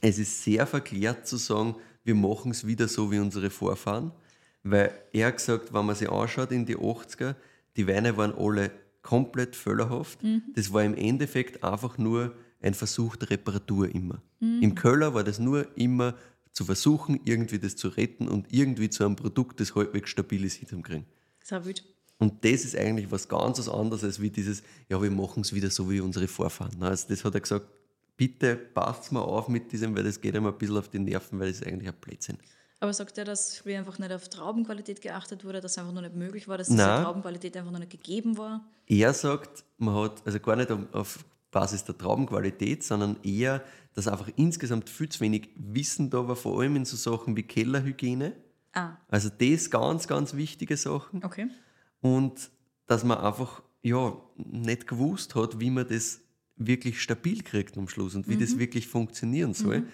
es ist sehr verklärt zu sagen, wir machen es wieder so wie unsere Vorfahren, weil er gesagt, wenn man sich anschaut in die 80er, die Weine waren alle komplett völlerhaft. Das war im Endeffekt einfach nur ein Versuch der Reparatur immer. Im Köller war das nur immer zu versuchen, irgendwie das zu retten und irgendwie zu einem Produkt, das halbwegs stabil ist, hinzukriegen. Sehr wild. Und das ist eigentlich was ganz anderes als wie dieses, ja, wir machen es wieder so wie unsere Vorfahren. Also das hat er gesagt, bitte passt mal auf mit diesem, weil das geht einem ein bisschen auf die Nerven, weil das ist eigentlich ein Blödsinn. Aber sagt er, dass früher einfach nicht auf Traubenqualität geachtet wurde, dass es einfach noch nicht möglich war, dass diese Nein. Traubenqualität einfach noch nicht gegeben war? Er sagt, man hat, also gar nicht auf Basis der Traubenqualität, sondern eher, dass einfach insgesamt viel zu wenig Wissen da war, vor allem in so Sachen wie Kellerhygiene. Ah, Also das ganz, ganz wichtige Sachen. okay. Und dass man einfach ja, nicht gewusst hat, wie man das wirklich stabil kriegt am Schluss und wie das wirklich funktionieren soll.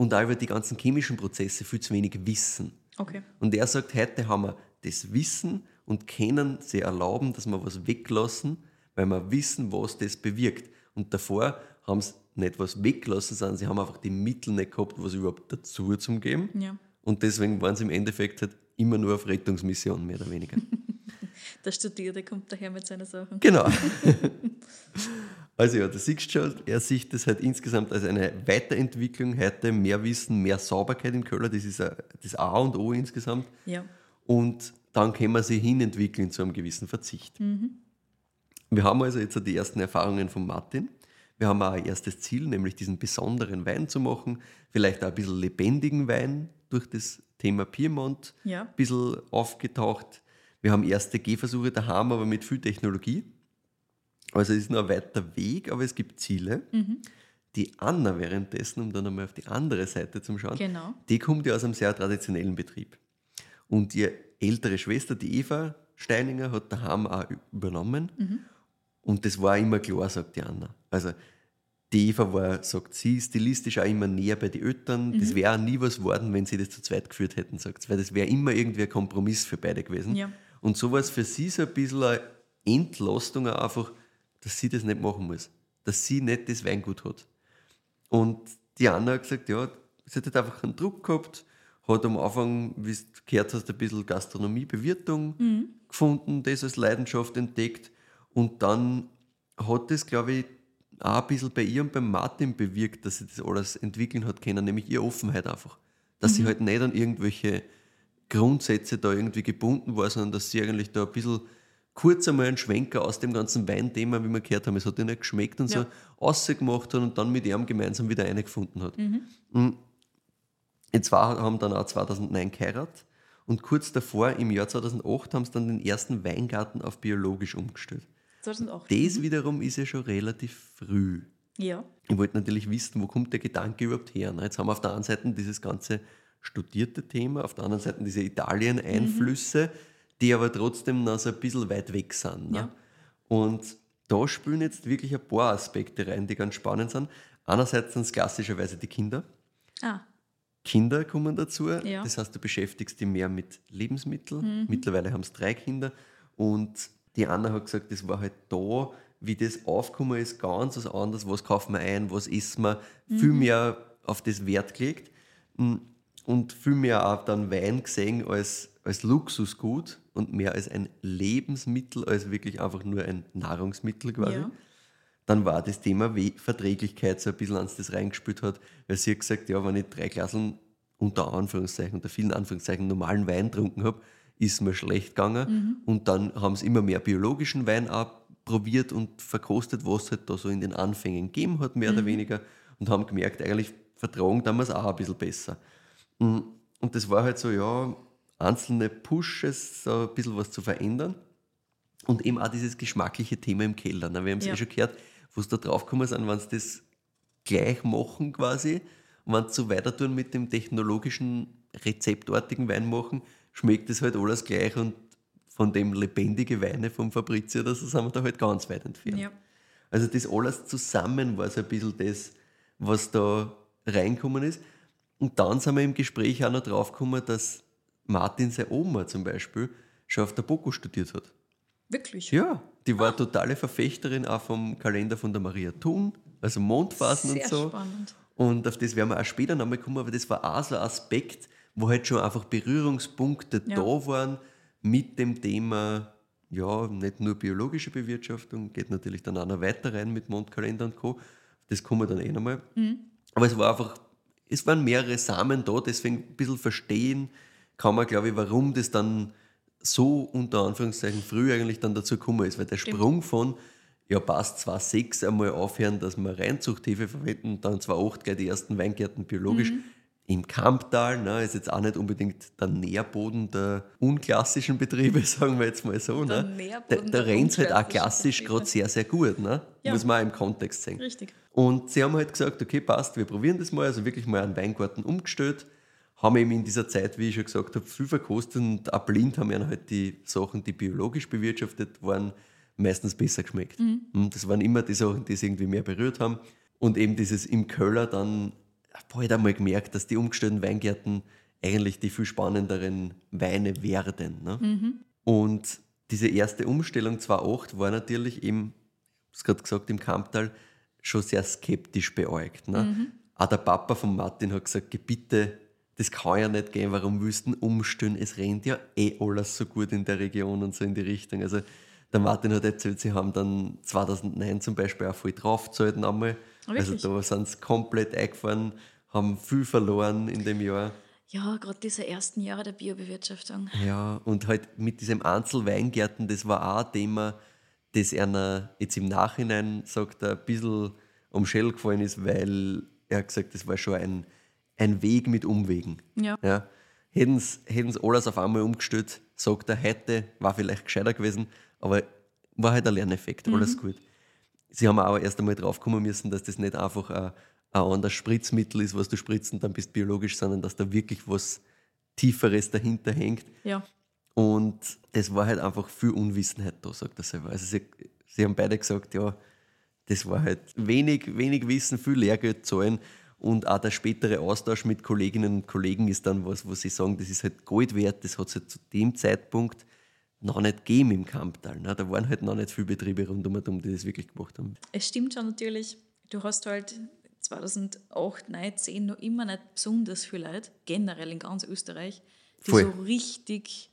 Und auch über die ganzen chemischen Prozesse viel zu wenig Wissen. Okay. Und er sagt, heute haben wir das Wissen und können sie erlauben, dass wir was weglassen, weil wir wissen, was das bewirkt. Und davor haben sie nicht was weggelassen, sondern sie haben einfach die Mittel nicht gehabt, was überhaupt dazu zum geben. Ja. Und deswegen waren sie im Endeffekt halt immer nur auf Rettungsmission, mehr oder weniger. Der Studierte kommt daher mit seinen Sachen. Genau. Also ja, du siehst schon, er sieht das halt insgesamt als eine Weiterentwicklung, heute mehr Wissen, mehr Sauberkeit im Keller, das ist das A und O insgesamt. Ja. Und dann können wir sie hinentwickeln zu einem gewissen Verzicht. Wir haben also jetzt die ersten Erfahrungen von Martin. Wir haben auch ein erstes Ziel, nämlich diesen besonderen Wein zu machen. Vielleicht auch ein bisschen lebendigen Wein durch das Thema Piemont Ja. ein bisschen aufgetaucht. Wir haben erste Gehversuche daheim, aber mit viel Technologie. Also es ist noch ein weiter Weg, aber es gibt Ziele. Die Anna währenddessen, um dann einmal auf die andere Seite zu schauen, Genau. die kommt ja aus einem sehr traditionellen Betrieb. Und ihre ältere Schwester, die Eva Steininger, hat daheim auch übernommen. Und das war immer klar, sagt die Anna. Also die Eva war, sagt sie, stilistisch auch immer näher bei den Eltern. Das wäre auch nie was geworden, wenn sie das zu zweit geführt hätten, sagt sie. Weil das wäre immer irgendwie ein Kompromiss für beide gewesen. Ja. Und so war es für sie so ein bisschen eine Entlastung einfach, dass sie das nicht machen muss. Dass sie nicht das Weingut hat. Und die Anna hat gesagt, ja, sie hat halt einfach einen Druck gehabt, hat am Anfang, wie du gehört hast, ein bisschen Gastronomie, Bewirtung gefunden, das als Leidenschaft entdeckt. Und dann hat das, glaube ich, auch ein bisschen bei ihr und beim Martin bewirkt, dass sie das alles entwickeln hat können, nämlich ihre Offenheit einfach. Dass sie halt nicht an irgendwelche Grundsätze da irgendwie gebunden war, sondern dass sie eigentlich da ein bisschen kurz einmal einen Schwenker aus dem ganzen Weinthema, wie wir gehört haben, es hat ihr nicht geschmeckt und Ja. so, ausgemacht hat und dann mit ihm gemeinsam wieder eine gefunden hat. Mhm. Jetzt war, haben dann auch 2009 geheiratet und kurz davor, im Jahr 2008, haben sie dann den ersten Weingarten auf biologisch umgestellt. 2008. Das wiederum ist ja schon relativ früh. Ja. Ich wollte natürlich wissen, wo kommt der Gedanke überhaupt her. ne? Jetzt haben wir auf der einen Seite dieses ganze studierte Thema, auf der anderen Seite diese Italien-Einflüsse, die aber trotzdem noch so ein bisschen weit weg sind. Ne? Ja. Und da spielen jetzt wirklich ein paar Aspekte rein, die ganz spannend sind. Einerseits sind es klassischerweise die Kinder. Ah, Kinder kommen dazu. Ja. Das heißt, du beschäftigst dich mehr mit Lebensmitteln. Mittlerweile haben es drei Kinder. Und die Anna hat gesagt, das war halt da, wie das aufgekommen ist, ganz was anderes. Was kaufen wir ein, was essen wir? Viel mehr auf das Wert gelegt. Und viel mehr auch dann Wein gesehen als, als Luxusgut und mehr als ein Lebensmittel, als wirklich einfach nur ein Nahrungsmittel quasi. Ja. Dann war das Thema We- Verträglichkeit so ein bisschen ans das reingespielt hat, weil sie hat gesagt, ja, wenn ich drei Glaseln unter Anführungszeichen, unter vielen Anführungszeichen normalen Wein getrunken habe, ist mir schlecht gegangen. Und dann haben sie immer mehr biologischen Wein auch probiert und verkostet, was es halt da so in den Anfängen gegeben hat, mehr oder weniger. Und haben gemerkt, eigentlich vertragen damals auch ein bisschen besser. Mm, Und das war halt so, ja, einzelne Pushes, so ein bisschen was zu verändern. Und eben auch dieses geschmackliche Thema im Keller. Ne? Wir haben es Ja. eh schon gehört, wo es da drauf gekommen sind, wenn sie das gleich machen quasi und wenn sie so weiter tun mit dem technologischen, rezeptartigen Wein machen, schmeckt es halt alles gleich und von dem lebendige Weine vom Fabrizio, das sind wir da halt ganz weit entfernt. ja. Also das alles zusammen war so ein bisschen das, was da reinkommen ist. Und dann sind wir im Gespräch auch noch drauf gekommen, dass Martin, seine Oma zum Beispiel, schon auf der Boko studiert hat. Wirklich? Ja, die war totale Verfechterin auch vom Kalender von der Maria Thun, also Mondphasen Sehr und so. spannend. Und auf das werden wir auch später nochmal kommen, aber das war auch so ein Aspekt, wo halt schon einfach Berührungspunkte Ja. da waren mit dem Thema, ja, nicht nur biologische Bewirtschaftung, geht natürlich dann auch noch weiter rein mit Mondkalender und Co. Das kommen wir dann eh nochmal. Aber es war einfach, es waren mehrere Samen da, deswegen ein bisschen verstehen kann man, glaube ich, warum das dann so unter Anführungszeichen früh eigentlich dann dazu gekommen ist, weil der Sprung von, ja passt, 2006 einmal aufhören, dass wir Reinzuchthefe verwenden, dann 2008 gleich die ersten Weingärten biologisch, im Kamptal, ne, ist jetzt auch nicht unbedingt der Nährboden der unklassischen Betriebe, sagen wir jetzt mal so. Der Ne? Nährboden Da, rennt halt auch klassisch gerade sehr, sehr gut. Ne? Ja. Muss man auch im Kontext sehen. Richtig. Und sie haben halt gesagt, okay, passt, wir probieren das mal. Also wirklich mal einen Weingarten umgestellt. Haben eben in dieser Zeit, wie ich schon gesagt habe, viel verkostet und auch blind haben ihnen halt die Sachen, die biologisch bewirtschaftet waren, meistens besser geschmeckt. Und Das waren immer die Sachen, die sie irgendwie mehr berührt haben. Und eben dieses im Köller dann, habe halt einmal gemerkt, dass die umgestellten Weingärten eigentlich die viel spannenderen Weine werden. Ne? Und diese erste Umstellung 2008 war natürlich eben, ich habe gerade gesagt, im Kamptal schon sehr skeptisch beäugt. Ne? Auch der Papa von Martin hat gesagt, "Geh bitte, das kann ja nicht gehen, warum denn umstellen? Es rennt ja eh alles so gut in der Region und so in die Richtung. Also der Martin hat erzählt, sie haben dann 2009 zum Beispiel auch voll draufgezahlt einmal. Also wirklich? da sind sie komplett eingefahren, haben viel verloren in dem Jahr. Ja, gerade diese ersten Jahre der Biobewirtschaftung. Ja, und halt mit diesem Einzelweingärten, das war auch ein Thema, das einer jetzt im Nachhinein, sagt er, ein bisschen um Schell gefallen ist, weil er hat gesagt, das war schon ein, ein Weg mit Umwegen. Ja. Ja. Hätten sie alles auf einmal umgestellt, sagt er, hätte, war vielleicht gescheiter gewesen, aber war halt ein Lerneffekt, alles gut. Sie haben auch erst einmal draufkommen müssen, dass das nicht einfach ein, ein anderes Spritzmittel ist, was du spritzt und dann bist biologisch, sondern dass da wirklich was Tieferes dahinter hängt. Ja. Und das war halt einfach viel Unwissenheit da, sagt er selber. Also sie, sie haben beide gesagt, ja, das war halt wenig, wenig Wissen, viel Lehrgeld zahlen. Und auch der spätere Austausch mit Kolleginnen und Kollegen ist dann was, wo sie sagen, das ist halt Gold wert, das hat es halt zu dem Zeitpunkt noch nicht gegeben im Kamptal. Ne? Da waren halt noch nicht viele Betriebe rundum, die das wirklich gemacht haben. Es stimmt schon natürlich, du hast halt 2008, 9, 10 noch immer nicht besonders viel Leute, generell in ganz Österreich, die Voll. so richtig,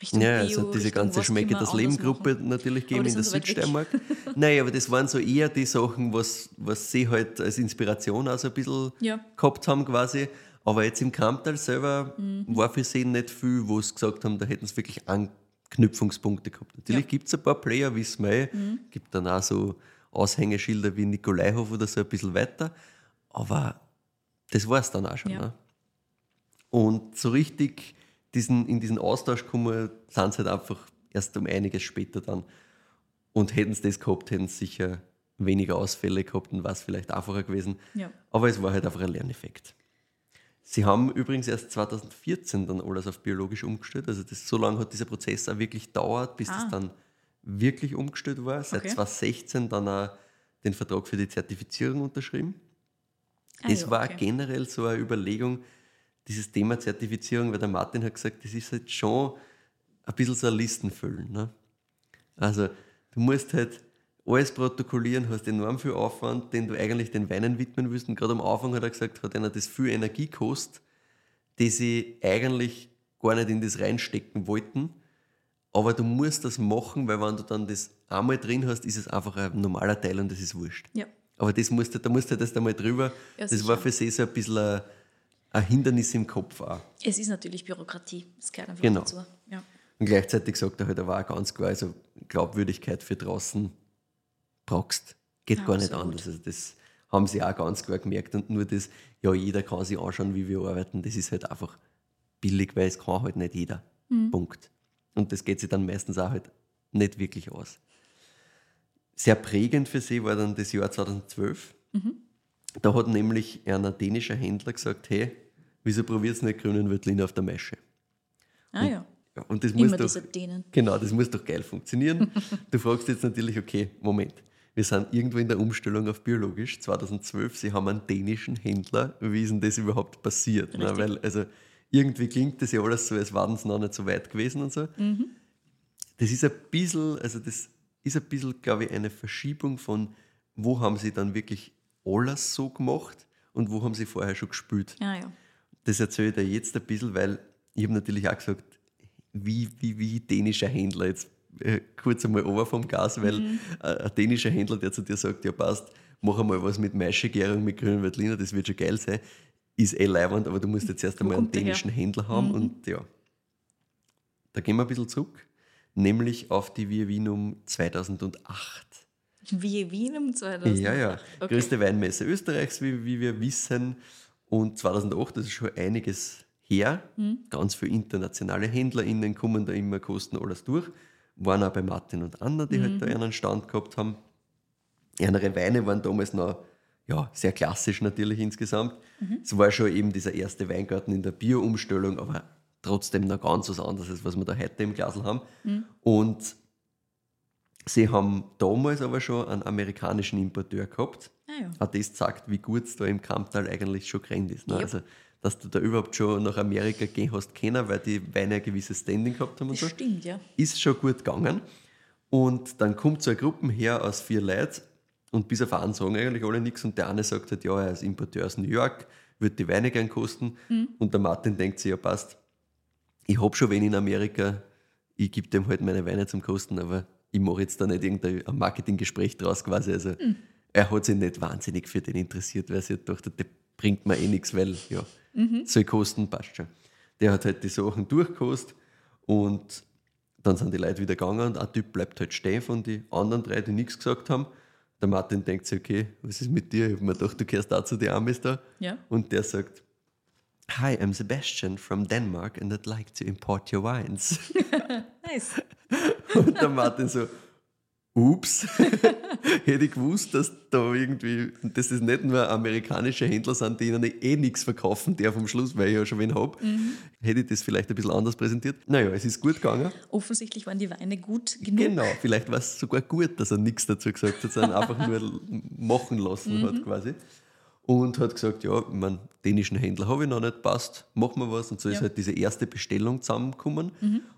Richtung Ja, es Bio, diese Richtung ganze Schmecke das Leben anders Gruppe machen. natürlich die in der so. Südsteiermark. Nein, aber das waren so eher die Sachen, was, was sie halt als Inspiration auch so ein bisschen Ja. gehabt haben quasi. Aber jetzt im Kamptal selber Mhm. war für sie nicht viel, wo sie gesagt haben, da hätten sie wirklich Anknüpfungspunkte gehabt. Natürlich Ja. Mhm. gibt es ein paar Player, wissen wir eh. gibt dann auch so Aushängeschilder wie Nikolaihof oder so ein bisschen weiter. Aber das war es dann auch schon. Ja. Ne? Und so richtig diesen, in diesen Austausch kommen, sind sie halt einfach erst um einiges später dann. Und hätten sie das gehabt, hätten sie sicher weniger Ausfälle gehabt und war es vielleicht einfacher gewesen. Ja. Aber es war halt einfach ein Lerneffekt. Sie haben übrigens erst 2014 dann alles auf biologisch umgestellt. Also das, so lange hat dieser Prozess auch wirklich gedauert, bis Ah. das dann wirklich umgestellt war. Seit Okay. 2016 dann auch den Vertrag für die Zertifizierung unterschrieben. Ah Das ja, war okay. generell so eine Überlegung, dieses Thema Zertifizierung, weil der Martin hat gesagt, das ist halt schon ein bisschen so ein Listenfüllen. Ne? Also du musst halt alles protokollieren, hast enorm viel Aufwand, den du eigentlich den Weinen widmen willst. Und gerade am Anfang hat er gesagt, hat einer das viel Energie gekostet, die sie eigentlich gar nicht in das reinstecken wollten. Aber du musst das machen, weil wenn du dann das einmal drin hast, ist es einfach ein normaler Teil und das ist wurscht. Ja. Aber das musste, da musste das einmal drüber. Ja, das war für sie so ein bisschen ein, ein Hindernis im Kopf auch. Es ist natürlich Bürokratie, das gehört einfach Genau. dazu. Ja. Und gleichzeitig sagt er halt aber auch ganz klar, also Glaubwürdigkeit für draußen brauchst. Geht Ja, gar nicht absolut. anders. Also das haben sie auch ganz klar gemerkt. Und nur das, ja, jeder kann sich anschauen, wie wir arbeiten, das ist halt einfach billig, weil es kann halt nicht jeder. Mhm. Punkt. Und das geht sich dann meistens auch halt nicht wirklich aus. Sehr prägend für sie war dann das Jahr 2012. Mhm. Da hat nämlich ein dänischer Händler gesagt, hey, wieso probiert nicht grünen Veltliner auf der Maische? Ah ja, Ja, und das muss immer doch, diese Dänen. Genau, das muss doch geil funktionieren. du fragst jetzt natürlich, okay, Moment. Wir sind irgendwo in der Umstellung auf biologisch, 2012. Sie haben einen dänischen Händler. Wie ist denn das überhaupt passiert? Ne? Weil, also, irgendwie klingt das ja alles so, als waren es noch nicht so weit gewesen und so. Das ist ein bisschen, also das ist ein bisschen, glaube ich, eine Verschiebung von, wo haben sie dann wirklich alles so gemacht und wo haben sie vorher schon gespielt Ah ja. das erzähle ich dir jetzt ein bisschen, weil ich habe natürlich auch gesagt, wie, wie, wie dänischer Händler jetzt äh, kurz einmal over vom Gas, weil Mhm. äh, ein dänischer Händler, der zu dir sagt, ja passt, mach einmal was mit Maischegärung, mit grünen Veltliner, das wird schon geil sein, ist eh leibend, aber du musst jetzt erst einmal einen der her? Mhm. dänischen Händler haben und ja. Da gehen wir ein bisschen zurück, nämlich auf die Via Vinum 2008. Wie Wien um 2000. Ja, ja. Okay. Größte Weinmesse Österreichs, wie, wie wir wissen. Und 2008, das ist schon einiges her, ganz viele internationale HändlerInnen kommen da immer, kosten alles durch. Waren auch bei Martin und Anna, die halt da einen Stand gehabt haben. Andere Weine waren damals noch ja, sehr klassisch natürlich insgesamt. Es war schon eben dieser erste Weingarten in der Bio-Umstellung, aber trotzdem noch ganz was anderes, als was wir da heute im Glasl haben. Und sie haben damals aber schon einen amerikanischen Importeur gehabt. Ah ja. Auch das zeigt, wie gut es da im Kamptal eigentlich schon gerannt ist. Ne? Yep. Also, dass du da überhaupt schon nach Amerika gehen hast können, weil die Weine ein gewisses Standing gehabt haben und Das so stimmt, ja. ist schon gut gegangen. Und dann kommt so eine Gruppe her aus vier Leuten und bis auf einen sagen eigentlich alle nichts. Und der eine sagt halt, ja, er ist Importeur aus New York, würde die Weine gern kosten. Und der Martin denkt sich, ja, passt, ich habe schon wen in Amerika, ich gebe dem halt meine Weine zum Kosten, aber ich mache jetzt da nicht irgendein ein Marketinggespräch draus quasi. Also er hat sich nicht wahnsinnig für den interessiert, weil er sich gedacht hat, der bringt mir eh nichts, weil ja, soll kosten, passt schon. Der hat halt die Sachen durchgekostet und dann sind die Leute wieder gegangen und ein Typ bleibt halt stehen von den anderen drei, die nichts gesagt haben. Der Martin denkt sich, okay, was ist mit dir? Ich habe mir gedacht, du gehörst auch zu den Amis da. Ja. Und der sagt, Hi, I'm Sebastian from Denmark and I'd like to import your wines. Nice. Und der Martin so, ups, hätte ich gewusst, dass da irgendwie, dass das nicht nur amerikanische Händler sind, die ihnen eh nichts verkaufen, der vom Schluss, weil ich ja schon wen habe, hätte ich das vielleicht ein bisschen anders präsentiert. Naja, es ist gut gegangen. Offensichtlich waren die Weine gut genug. Genau, vielleicht war es sogar gut, dass er nichts dazu gesagt hat, sondern einfach nur machen lassen hat quasi. Und hat gesagt, ja, ich mein, dänischen Händler habe ich noch nicht, passt, machen wir was. Und so ist Ja. halt diese erste Bestellung zusammengekommen.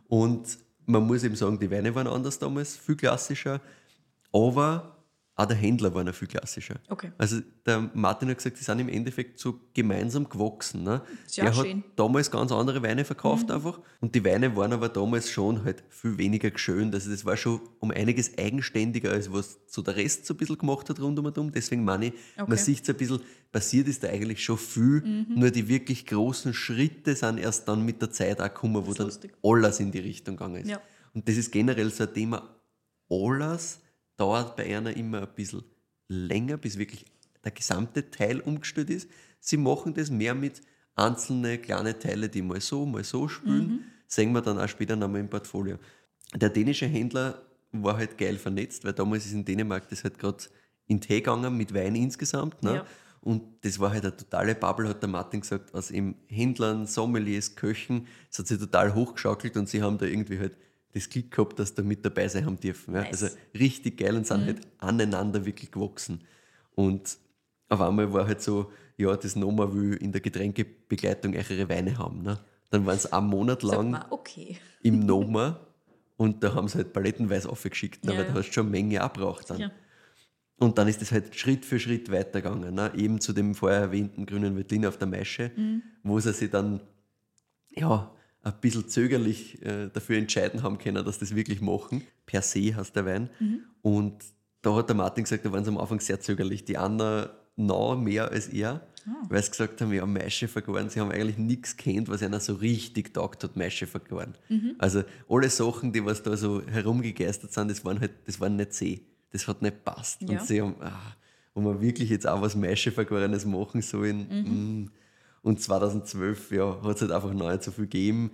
Und man muss eben sagen, die Weine waren anders damals, viel klassischer, aber auch der Händler war noch viel klassischer. Okay. Also der Martin hat gesagt, die sind im Endeffekt so gemeinsam gewachsen. Ne? Ja er hat schön. damals ganz andere Weine verkauft einfach und die Weine waren aber damals schon halt viel weniger geschönt. Also das war schon um einiges eigenständiger, als was so der Rest so ein bisschen gemacht hat rund um und um. Deswegen meine ich, man Okay. sieht so ein bisschen, passiert ist da eigentlich schon viel, nur die wirklich großen Schritte sind erst dann mit der Zeit auch gekommen, wo dann lustig. alles in die Richtung gegangen ist. Ja. Und das ist generell so ein Thema, alles dauert bei einer immer ein bisschen länger, bis wirklich der gesamte Teil umgestellt ist. Sie machen das mehr mit einzelnen kleinen Teile, die mal so, mal so spielen. Sehen wir dann auch später nochmal im Portfolio. Der dänische Händler war halt geil vernetzt, weil damals ist in Dänemark das halt gerade in Tee gegangen mit Wein insgesamt. Ne? Ja. Und das war halt eine totale Bubble, hat der Martin gesagt, aus eben Händlern, Sommeliers, Köchen. Es hat sich total hochgeschaukelt und sie haben da irgendwie halt das Glück gehabt, dass da mit dabei sein haben dürfen. Ja? Nice. Also richtig geil und sind halt aneinander wirklich gewachsen. Und auf einmal war halt so, ja, das Noma will in der Getränkebegleitung ihre Weine haben. Ne? Dann waren es einen Monat lang mal, okay. im Noma und da haben sie halt palettenweise aufgeschickt, ne? Ja, weil da hast du schon eine Menge auch braucht dann. Ja. Und dann ist es halt Schritt für Schritt weitergegangen. Ne? Eben zu dem vorher erwähnten grünen Veltlin auf der Maische, Mhm. wo sie sich dann ja, ein bisschen zögerlich äh, dafür entscheiden haben können, dass das wirklich machen. Per se heißt der Wein. Mhm. Und da hat der Martin gesagt, da waren sie am Anfang sehr zögerlich. Die Anna noch mehr als er, Ah. weil sie gesagt haben, ja, Maische vergoren. Sie haben eigentlich nichts kennt, was einer so richtig taugt hat, Maische vergoren. Mhm. Also alle Sachen, die was da so herumgegeistert sind, das waren halt, das waren nicht See. Das hat nicht passt. Ja. Und sie haben, ah, wo wir wirklich jetzt auch was Maische vergorenes machen sollen. Mhm. mm. Und 2012 ja, hat es halt einfach noch nicht so viel gegeben.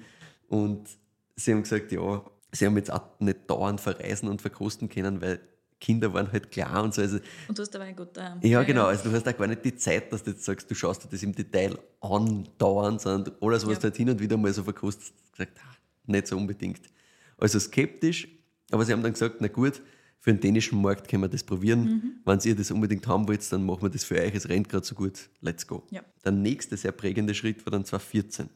Und sie haben gesagt, ja, sie haben jetzt auch nicht dauernd verreisen und verkosten können, weil Kinder waren halt klar und so. Also, Und du hast dabei gut daheim. ja, genau. Also du hast auch gar nicht die Zeit, dass du jetzt sagst, du schaust dir das im Detail andauernd, sondern alles, was Ja. du halt hin und wieder mal so verkostest, gesagt, nicht so unbedingt. Also skeptisch, aber sie haben dann gesagt, na gut, für den dänischen Markt können wir das probieren. Mhm. Wenn ihr das unbedingt haben wollt, dann machen wir das für euch. Es rennt gerade so gut. Let's go. Ja. Der nächste sehr prägende Schritt war dann 2014.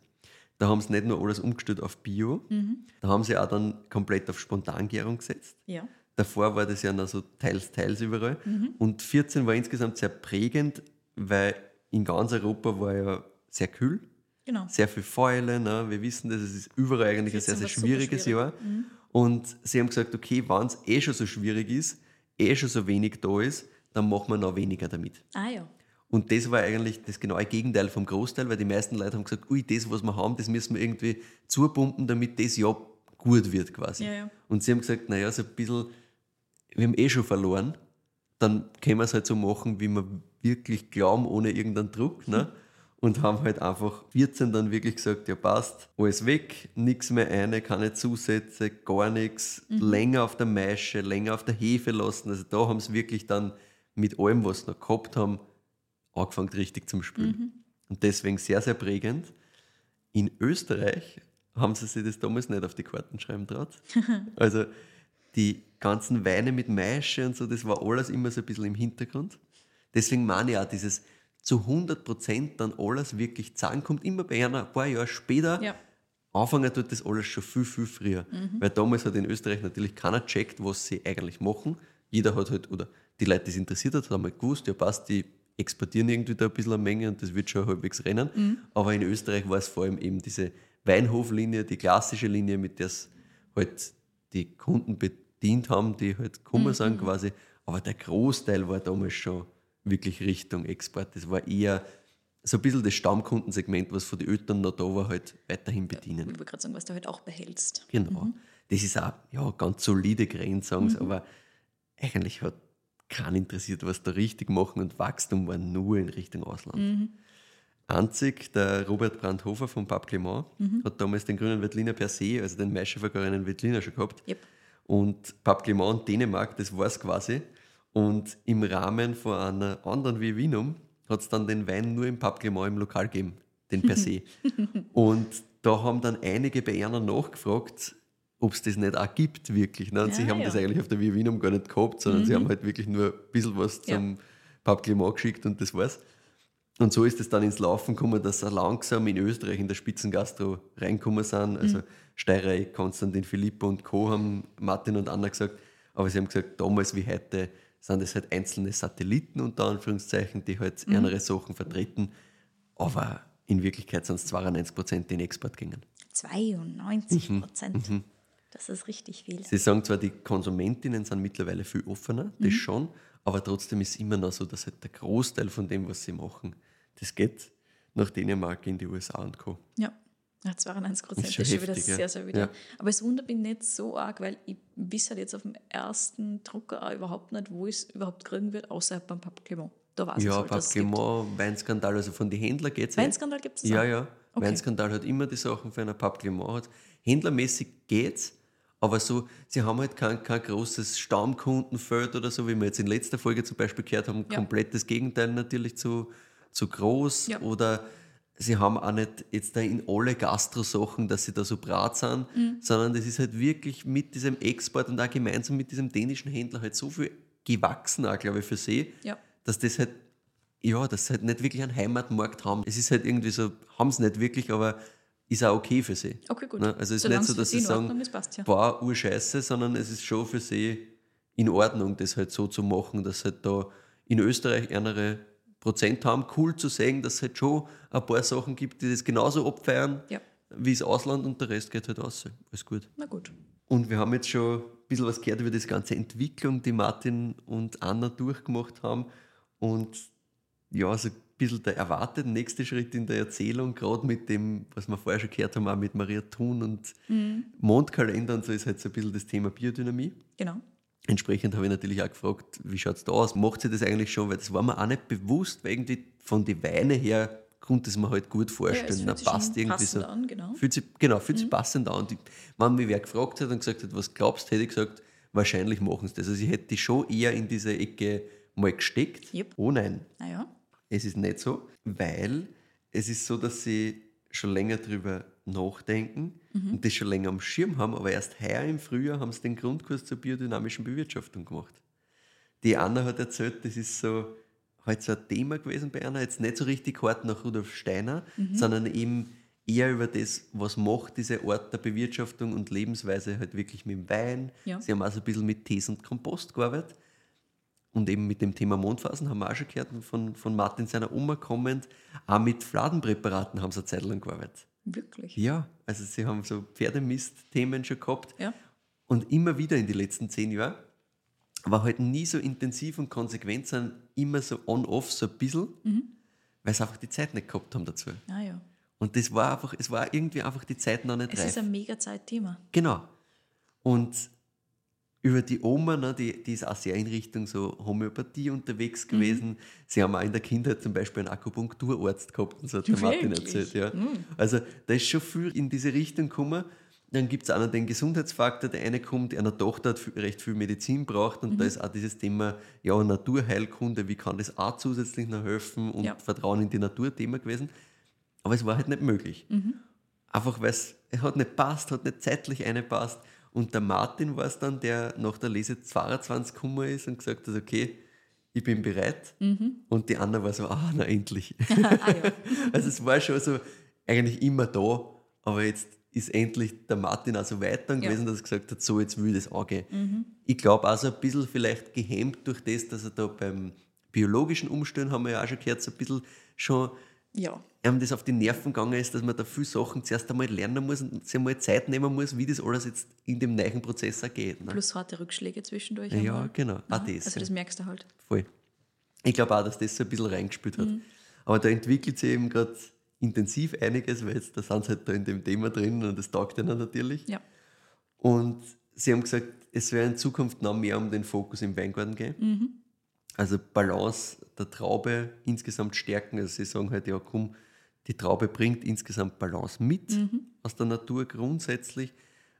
Da haben sie nicht nur alles umgestellt auf Bio, Mhm. da haben sie auch dann komplett auf Spontangärung gesetzt. Ja. Davor war das ja noch so teils, teils überall. Mhm. Und 14 war insgesamt sehr prägend, weil in ganz Europa war ja sehr kühl, Genau. sehr viel Fäule. Ne? Wir wissen das, es ist überall eigentlich ein sehr, 14 sehr schwieriges schwierig. Mhm. Und sie haben gesagt, okay, wenn es eh schon so schwierig ist, eh schon so wenig da ist, dann machen wir noch weniger damit. Ah ja. Und das war eigentlich das genaue Gegenteil vom Großteil, weil die meisten Leute haben gesagt, ui, das, was wir haben, das müssen wir irgendwie zupumpen, damit das Jahr gut wird quasi. Ja, ja. Und sie haben gesagt, naja, so ein bisschen, wir haben eh schon verloren, dann können wir es halt so machen, wie wir wirklich glauben, ohne irgendeinen Druck. Ne? Und haben halt einfach 14 dann wirklich gesagt, ja passt, alles weg, nichts mehr eine, keine Zusätze, gar nichts, länger auf der Maische, länger auf der Hefe lassen. Also da haben sie wirklich dann mit allem, was sie noch gehabt haben, angefangen richtig zum Spülen. Und deswegen sehr, sehr prägend. In Österreich haben sie sich das damals nicht auf die Karten schreiben traut. Also die ganzen Weine mit Maische und so, das war alles immer so ein bisschen im Hintergrund. Deswegen meine ich auch, dieses zu 100% dann alles wirklich sagen, kommt immer bei einer ein paar Jahre später. Ja. Anfangen tut das alles schon viel, viel früher. Weil damals hat in Österreich natürlich keiner checkt, was sie eigentlich machen. Jeder hat halt, oder die Leute, die es interessiert hat, haben halt gewusst, ja passt, die exportieren irgendwie da ein bisschen eine Menge und das wird schon halbwegs rennen. Aber in Österreich war es vor allem eben diese Weinhoflinie, die klassische Linie, mit der es halt die Kunden bedient haben, die halt gekommen sind quasi. Aber der Großteil war damals schon wirklich Richtung Export. Das war eher so ein bisschen das Stammkundensegment, was von den Eltern noch da war, halt weiterhin bedienen. Ich wollte gerade sagen, was du halt auch behältst. Genau. Das ist auch ja, ganz solide sagen sie, aber eigentlich hat keinen interessiert, was da richtig machen und Wachstum war nur in Richtung Ausland. Einzig der Robert Brandhofer von Pape Clement hat damals den grünen Veltliner per se, also den Maischevergorenen Veltliner schon gehabt. Yep. Und Pape Clement und Dänemark, das war es quasi. Und im Rahmen von einer anderen wie Wienum hat es dann den Wein nur im Clement im Lokal gegeben, den per se. und da haben dann einige bei einer nachgefragt, ob es das nicht auch gibt, wirklich. Ne? Und sie Ja, haben ja. das eigentlich auf der Via Wienum gar nicht gehabt, sondern sie haben halt wirklich nur ein bisschen was Ja. zum Pape Clement geschickt und das war's. Und so ist es dann ins Laufen gekommen, dass er langsam in Österreich in der Spitzengastro reingekommen sind. Also Mhm. Steirer, Konstantin Filippo und Co. haben Martin und Anna gesagt, aber sie haben gesagt, damals wie heute sind es halt einzelne Satelliten unter Anführungszeichen, die halt Mhm. andere Sachen vertreten. Aber in Wirklichkeit sind es 92 Prozent, die in Export gingen. 92 Mhm. Prozent. Das ist richtig viel. Sie sagen zwar, die Konsumentinnen sind mittlerweile viel offener, das schon, aber trotzdem ist es immer noch so, dass halt der Großteil von dem, was sie machen, das geht nach Dänemark in die USA und Co. Ja. Ja, 92 Prozent Ist ist schon wieder sehr, sehr wieder. Ja. Aber es wundert mich nicht so arg, weil ich wisse halt jetzt auf dem ersten Drucker auch überhaupt nicht, wo ich es überhaupt kriegen wird, außerhalb beim Clement. Da weiß Ja, ich halt, es Weinskandal, also von den Händlern geht es Weinskandal gibt es Ja, ja. Okay. Weinskandal hat immer die Sachen für einen Papglement hat. Händlermäßig geht's, aber so, sie haben halt kein, kein großes Stammkundenfeld oder so, wie wir jetzt in letzter Folge zum Beispiel gehört haben, Ja. komplett das Gegenteil natürlich zu, zu groß. Ja. Oder sie haben auch nicht jetzt da in alle Gastro-Sachen, dass sie da so brat sind, Mhm. sondern das ist halt wirklich mit diesem Export und auch gemeinsam mit diesem dänischen Händler halt so viel gewachsen, auch, glaube ich, für sie, Ja. dass das halt, ja, dass sie halt nicht wirklich einen Heimatmarkt haben. Es ist halt irgendwie so, haben sie nicht wirklich, aber ist auch okay für sie. Okay, gut. Ne? Also es ist Solange nicht so, dass sie sagen, passt ja. boah, urscheiße, sondern es ist schon für sie in Ordnung, das halt so zu machen, dass halt da in Österreich andere Prozent haben. Cool zu sehen, dass es halt schon ein paar Sachen gibt, die das genauso abfeiern Ja. wie das Ausland und der Rest geht halt aus. Alles gut. Na gut. Und wir haben jetzt schon ein bisschen was gehört über das ganze Entwicklung, die Martin und Anna durchgemacht haben. Und ja, so ein bisschen der erwartete nächste Schritt in der Erzählung, gerade mit dem, was wir vorher schon gehört haben, auch mit Maria Thun und Mondkalender und so, ist halt so ein bisschen das Thema Biodynamie. Genau. Entsprechend habe ich natürlich auch gefragt, wie schaut es da aus? Macht sie das eigentlich schon? Weil das war mir auch nicht bewusst, weil irgendwie von den Weine her konnte es mir halt gut vorstellen. Ja, passt irgendwie passend so. an, genau. Fühlt sich, genau, fühlt sich passend an. Und ich, wenn mich wer gefragt hat und gesagt hat, was glaubst du, hätte ich gesagt, wahrscheinlich machen sie das. Also ich hätte die schon eher in diese Ecke mal gesteckt. Yep. Oh nein, Naja. es ist nicht so, weil es ist so, dass sie schon länger drüber nachdenken und das schon länger am Schirm haben, aber erst heuer im Frühjahr haben sie den Grundkurs zur biodynamischen Bewirtschaftung gemacht. Die Anna hat erzählt, das ist so halt so ein Thema gewesen bei einer, jetzt nicht so richtig hart nach Rudolf Steiner, sondern eben eher über das, was macht diese Art der Bewirtschaftung und Lebensweise halt wirklich mit dem Wein. Ja. Sie haben also ein bisschen mit Tees und Kompost gearbeitet. Und eben mit dem Thema Mondphasen haben wir auch schon gehört, von, von Martin seiner Oma kommend. Auch mit Fladenpräparaten haben sie eine Zeit lang gearbeitet. Wirklich. Ja, also sie haben so Pferdemist-Themen schon gehabt. Ja. Und immer wieder in den letzten zehn Jahren. Aber halt nie so intensiv und konsequent, sondern immer so on-off, so ein bisschen, weil sie einfach die Zeit nicht gehabt haben dazu. Ah ja. Und das war einfach, es war irgendwie einfach die Zeit noch nicht Es reif. ist ein mega Zeitthema. Genau. Und über die Oma, ne, die, die ist auch sehr in Richtung so Homöopathie unterwegs gewesen. Sie haben auch in der Kindheit zum Beispiel einen Akupunkturarzt gehabt, und so hat der Martin erzählt. Ja. Also da ist schon viel in diese Richtung gekommen. Dann gibt es auch noch den Gesundheitsfaktor. Der eine kommt, einer Tochter hat viel- recht viel Medizin braucht und da ist auch dieses Thema ja, Naturheilkunde, wie kann das auch zusätzlich noch helfen und Ja. Vertrauen in die Natur Thema gewesen. Aber es war halt nicht möglich. Einfach weil es hat nicht passt, hat nicht zeitlich passt. Und der Martin war es dann, der nach der Lese 22 gekommen ist und gesagt hat, okay, ich bin bereit. Und die Anna war so, ah, na endlich. ah. Also es war schon so eigentlich immer da, aber jetzt ist endlich der Martin auch so weit dann Ja. gewesen, dass er gesagt hat, so jetzt will ich das angehen. Ich glaube auch so ein bisschen vielleicht gehemmt durch das, dass er da beim biologischen Umstellen, haben wir ja auch schon gehört, so ein bisschen schon ja. Einem das auf die Nerven gegangen ist, dass man da viele Sachen zuerst einmal lernen muss und sich einmal Zeit nehmen muss, wie das alles jetzt in dem neuen Prozess auch geht. Ne? Plus harte Rückschläge zwischendurch. Ja, einmal. genau. Auch Ja, das, Also das merkst du halt. Voll. Ich glaube auch, dass das so ein bisschen reingespielt hat. Mhm. Aber da entwickelt sich eben gerade intensiv einiges, weil jetzt, da sind sie halt da in dem Thema drin und das taugt ihnen natürlich. Ja. Und sie haben gesagt, es wäre in Zukunft noch mehr um den Fokus im Weingarten gehen. Mhm. Also Balance der Traube insgesamt stärken. Also sie sagen halt, ja komm, die Traube bringt insgesamt Balance mit Mhm. aus der Natur grundsätzlich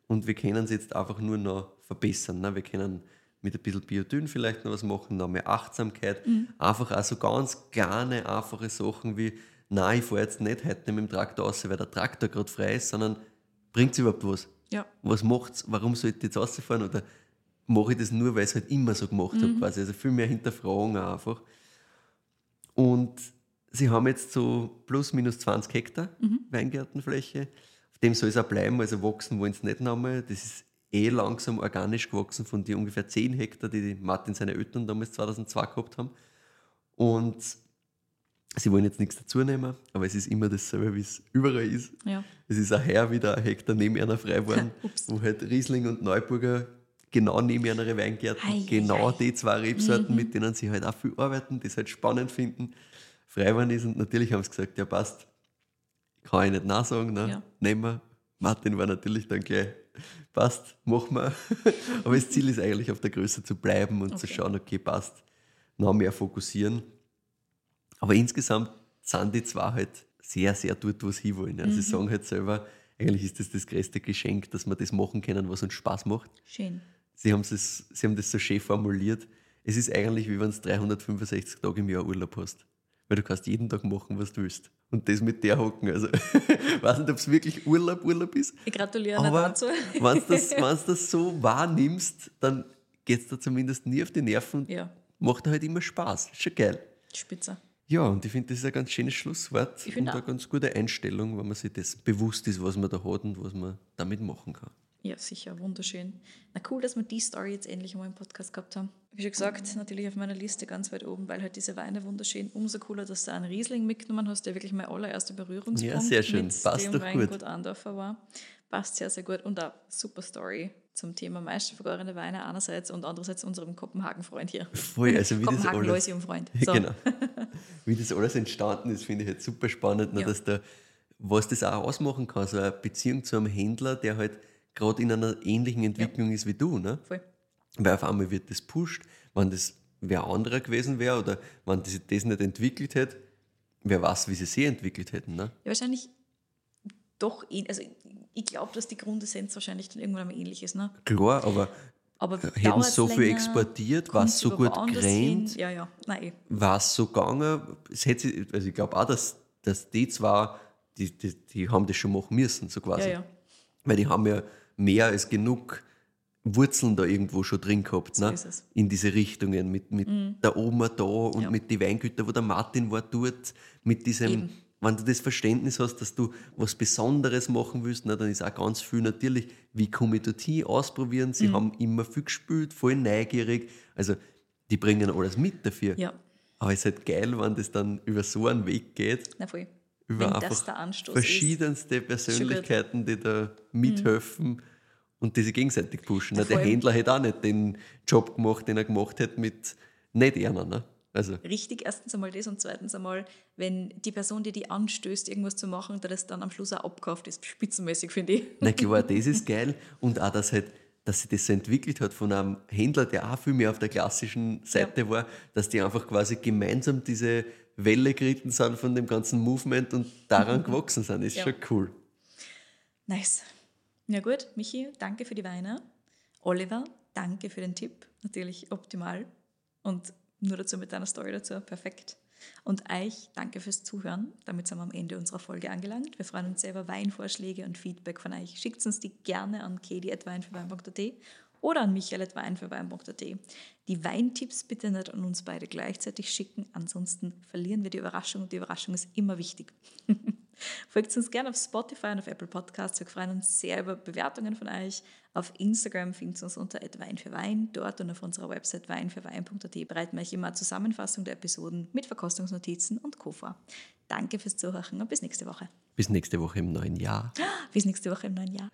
und wir können sie jetzt einfach nur noch verbessern. Ne? Wir können mit ein bisschen Biodyn vielleicht noch was machen, noch mehr Achtsamkeit. Mhm. Einfach auch so ganz kleine, einfache Sachen wie, nein, ich fahre jetzt nicht heute mit dem Traktor raus, weil der Traktor gerade frei ist, sondern bringt es überhaupt was? Ja. was macht's, warum sollte ich jetzt rausfahren oder mache ich das nur, weil ich es halt immer so gemacht habe quasi. Also viel mehr hinterfragen einfach. Und sie haben jetzt so plus minus 20 Hektar Weingärtenfläche. Auf dem soll es auch bleiben, also wachsen wollen sie nicht nochmal. Das ist eh langsam organisch gewachsen von den ungefähr 10 Hektar, die die Martin seine Eltern damals 2002 gehabt haben. Und sie wollen jetzt nichts dazu nehmen, aber es ist immer dasselbe, wie es überall ist. Ja. Es ist auch her wieder ein Hektar neben einer frei geworden, wo halt Riesling und Neuburger genau neben einer Weingärten, Ei, genau ei. die zwei Rebsorten, mit denen sie halt auch viel arbeiten, das halt spannend finden, frei geworden ist und natürlich haben sie gesagt, ja passt, kann ich nicht nachsagen, ne? Ja. nehmen wir. Martin war natürlich dann gleich, passt, machen wir. Aber das Ziel ist eigentlich auf der Größe zu bleiben und zu Okay. schauen, okay, passt, noch mehr fokussieren. Aber insgesamt sind die zwei halt sehr, sehr dort, wo sie hinwollen. Also sie sagen halt selber, eigentlich ist das das größte Geschenk, dass wir das machen können, was uns Spaß macht. Schön. Sie, haben das, sie haben das so schön formuliert. Es ist eigentlich, wie wenn du 365 Tage im Jahr Urlaub hast. Weil du kannst jeden Tag machen, was du willst. Und das mit der hocken. Also, ich weiß nicht, ob es wirklich Urlaub, Urlaub ist. Ich gratuliere Aber dazu. wenn du das, wenn's das so wahrnimmst, dann geht es dir zumindest nie auf die Nerven. Ja, Macht halt immer Spaß. Ist schon geil. spitze. Ja, und ich finde, das ist ein ganz schönes Schlusswort Ich und find eine auch. ganz gute Einstellung, wenn man sich das bewusst ist, was man da hat und was man damit machen kann. Ja, sicher, wunderschön. Na cool, dass wir die Story jetzt endlich einmal im Podcast gehabt haben. Wie schon gesagt, natürlich auf meiner Liste ganz weit oben, weil halt diese Weine wunderschön. Umso cooler, dass du einen Riesling mitgenommen hast, der wirklich mein allererster Berührungspunkt Ja, sehr schön. mit Passt dem doch Weingut gut. Andorfer war. Passt sehr, sehr gut. Und eine super Story zum Thema meistervergorene Weine einerseits und andererseits unserem Kopenhagen-Freund hier. Voll, also wie das alles, Kopenhagen-Leusium-Freund. So. genau. wie das alles entstanden ist, finde ich halt super spannend, ne, Ja. dass da, was das auch ausmachen kann, so eine Beziehung zu einem Händler, der halt gerade in einer ähnlichen Entwicklung ist wie du. Ne? Voll. Weil auf einmal wird das pusht, wenn das wer anderer gewesen wäre oder wenn das, das nicht entwickelt hätte, wer weiß, wie sie sich entwickelt hätten. Ne? Ja, wahrscheinlich doch, ähn- also ich glaube, dass die Grundessenz wahrscheinlich dann irgendwann einmal ähnlich ist. Ne? Klar, aber Aber hätten so viel exportiert, war es so gut gerannt, Ja, ja, eh. war es so gegangen, es hätte, also ich glaube auch, dass, dass die zwei, die, die, die haben das schon machen müssen, so quasi. ja, ja. Weil die haben ja mehr als genug Wurzeln da irgendwo schon drin gehabt, So ne? in diese Richtungen, mit, mit der Oma da und Ja. mit den Weingütern, wo der Martin war dort, mit diesem, Eben. wenn du das Verständnis hast, dass du was Besonderes machen willst, na, dann ist auch ganz viel natürlich, wie komme ich dorthin, ausprobieren. Mhm. Sie haben immer viel gespielt, voll neugierig. Also die bringen alles mit dafür. Ja, Aber es ist halt geil, wenn das dann über so einen Weg geht, na voll. Über Wenn einfach das der Anstoß verschiedenste Persönlichkeiten, die da mithelfen und die sich gegenseitig pushen. Ja, der Händler hätte auch nicht den Job gemacht, den er gemacht hätte mit nicht einer. Ne? Also, ist. Richtig, erstens einmal das und zweitens einmal, wenn die Person, die die anstößt, irgendwas zu machen, der das dann am Schluss auch abkauft, ist spitzenmäßig, finde ich. na klar, das ist geil. Und auch, dass halt dass sich das so entwickelt hat von einem Händler, der auch viel mehr auf der klassischen Seite ja. war, dass die einfach quasi gemeinsam diese Welle geritten sind von dem ganzen Movement und daran gewachsen sind. Ist ja. schon cool. Nice. Ja gut, Michi, danke für die Weine. Oliver, danke für den Tipp. Natürlich optimal. Und nur dazu mit deiner Story dazu, perfekt. Und euch danke fürs Zuhören. Damit sind wir am Ende unserer Folge angelangt. Wir freuen uns sehr über Weinvorschläge und Feedback von euch. Schickt uns die gerne an kedi.weinfürwein.at oder an michael.weinfürwein.at. Die Weintipps bitte nicht an uns beide gleichzeitig schicken, ansonsten verlieren wir die Überraschung und die Überraschung ist immer wichtig. Folgt uns gerne auf Spotify und auf Apple Podcasts. Wir freuen uns sehr über Bewertungen von euch. Auf Instagram findet ihr uns unter Wein für Wein. Dort und auf unserer Website weinfürwein.at bereiten wir euch immer eine Zusammenfassung der Episoden mit Verkostungsnotizen und Co. vor. Danke fürs Zuhören und bis nächste Woche. Bis nächste Woche im neuen Jahr. Bis nächste Woche im neuen Jahr.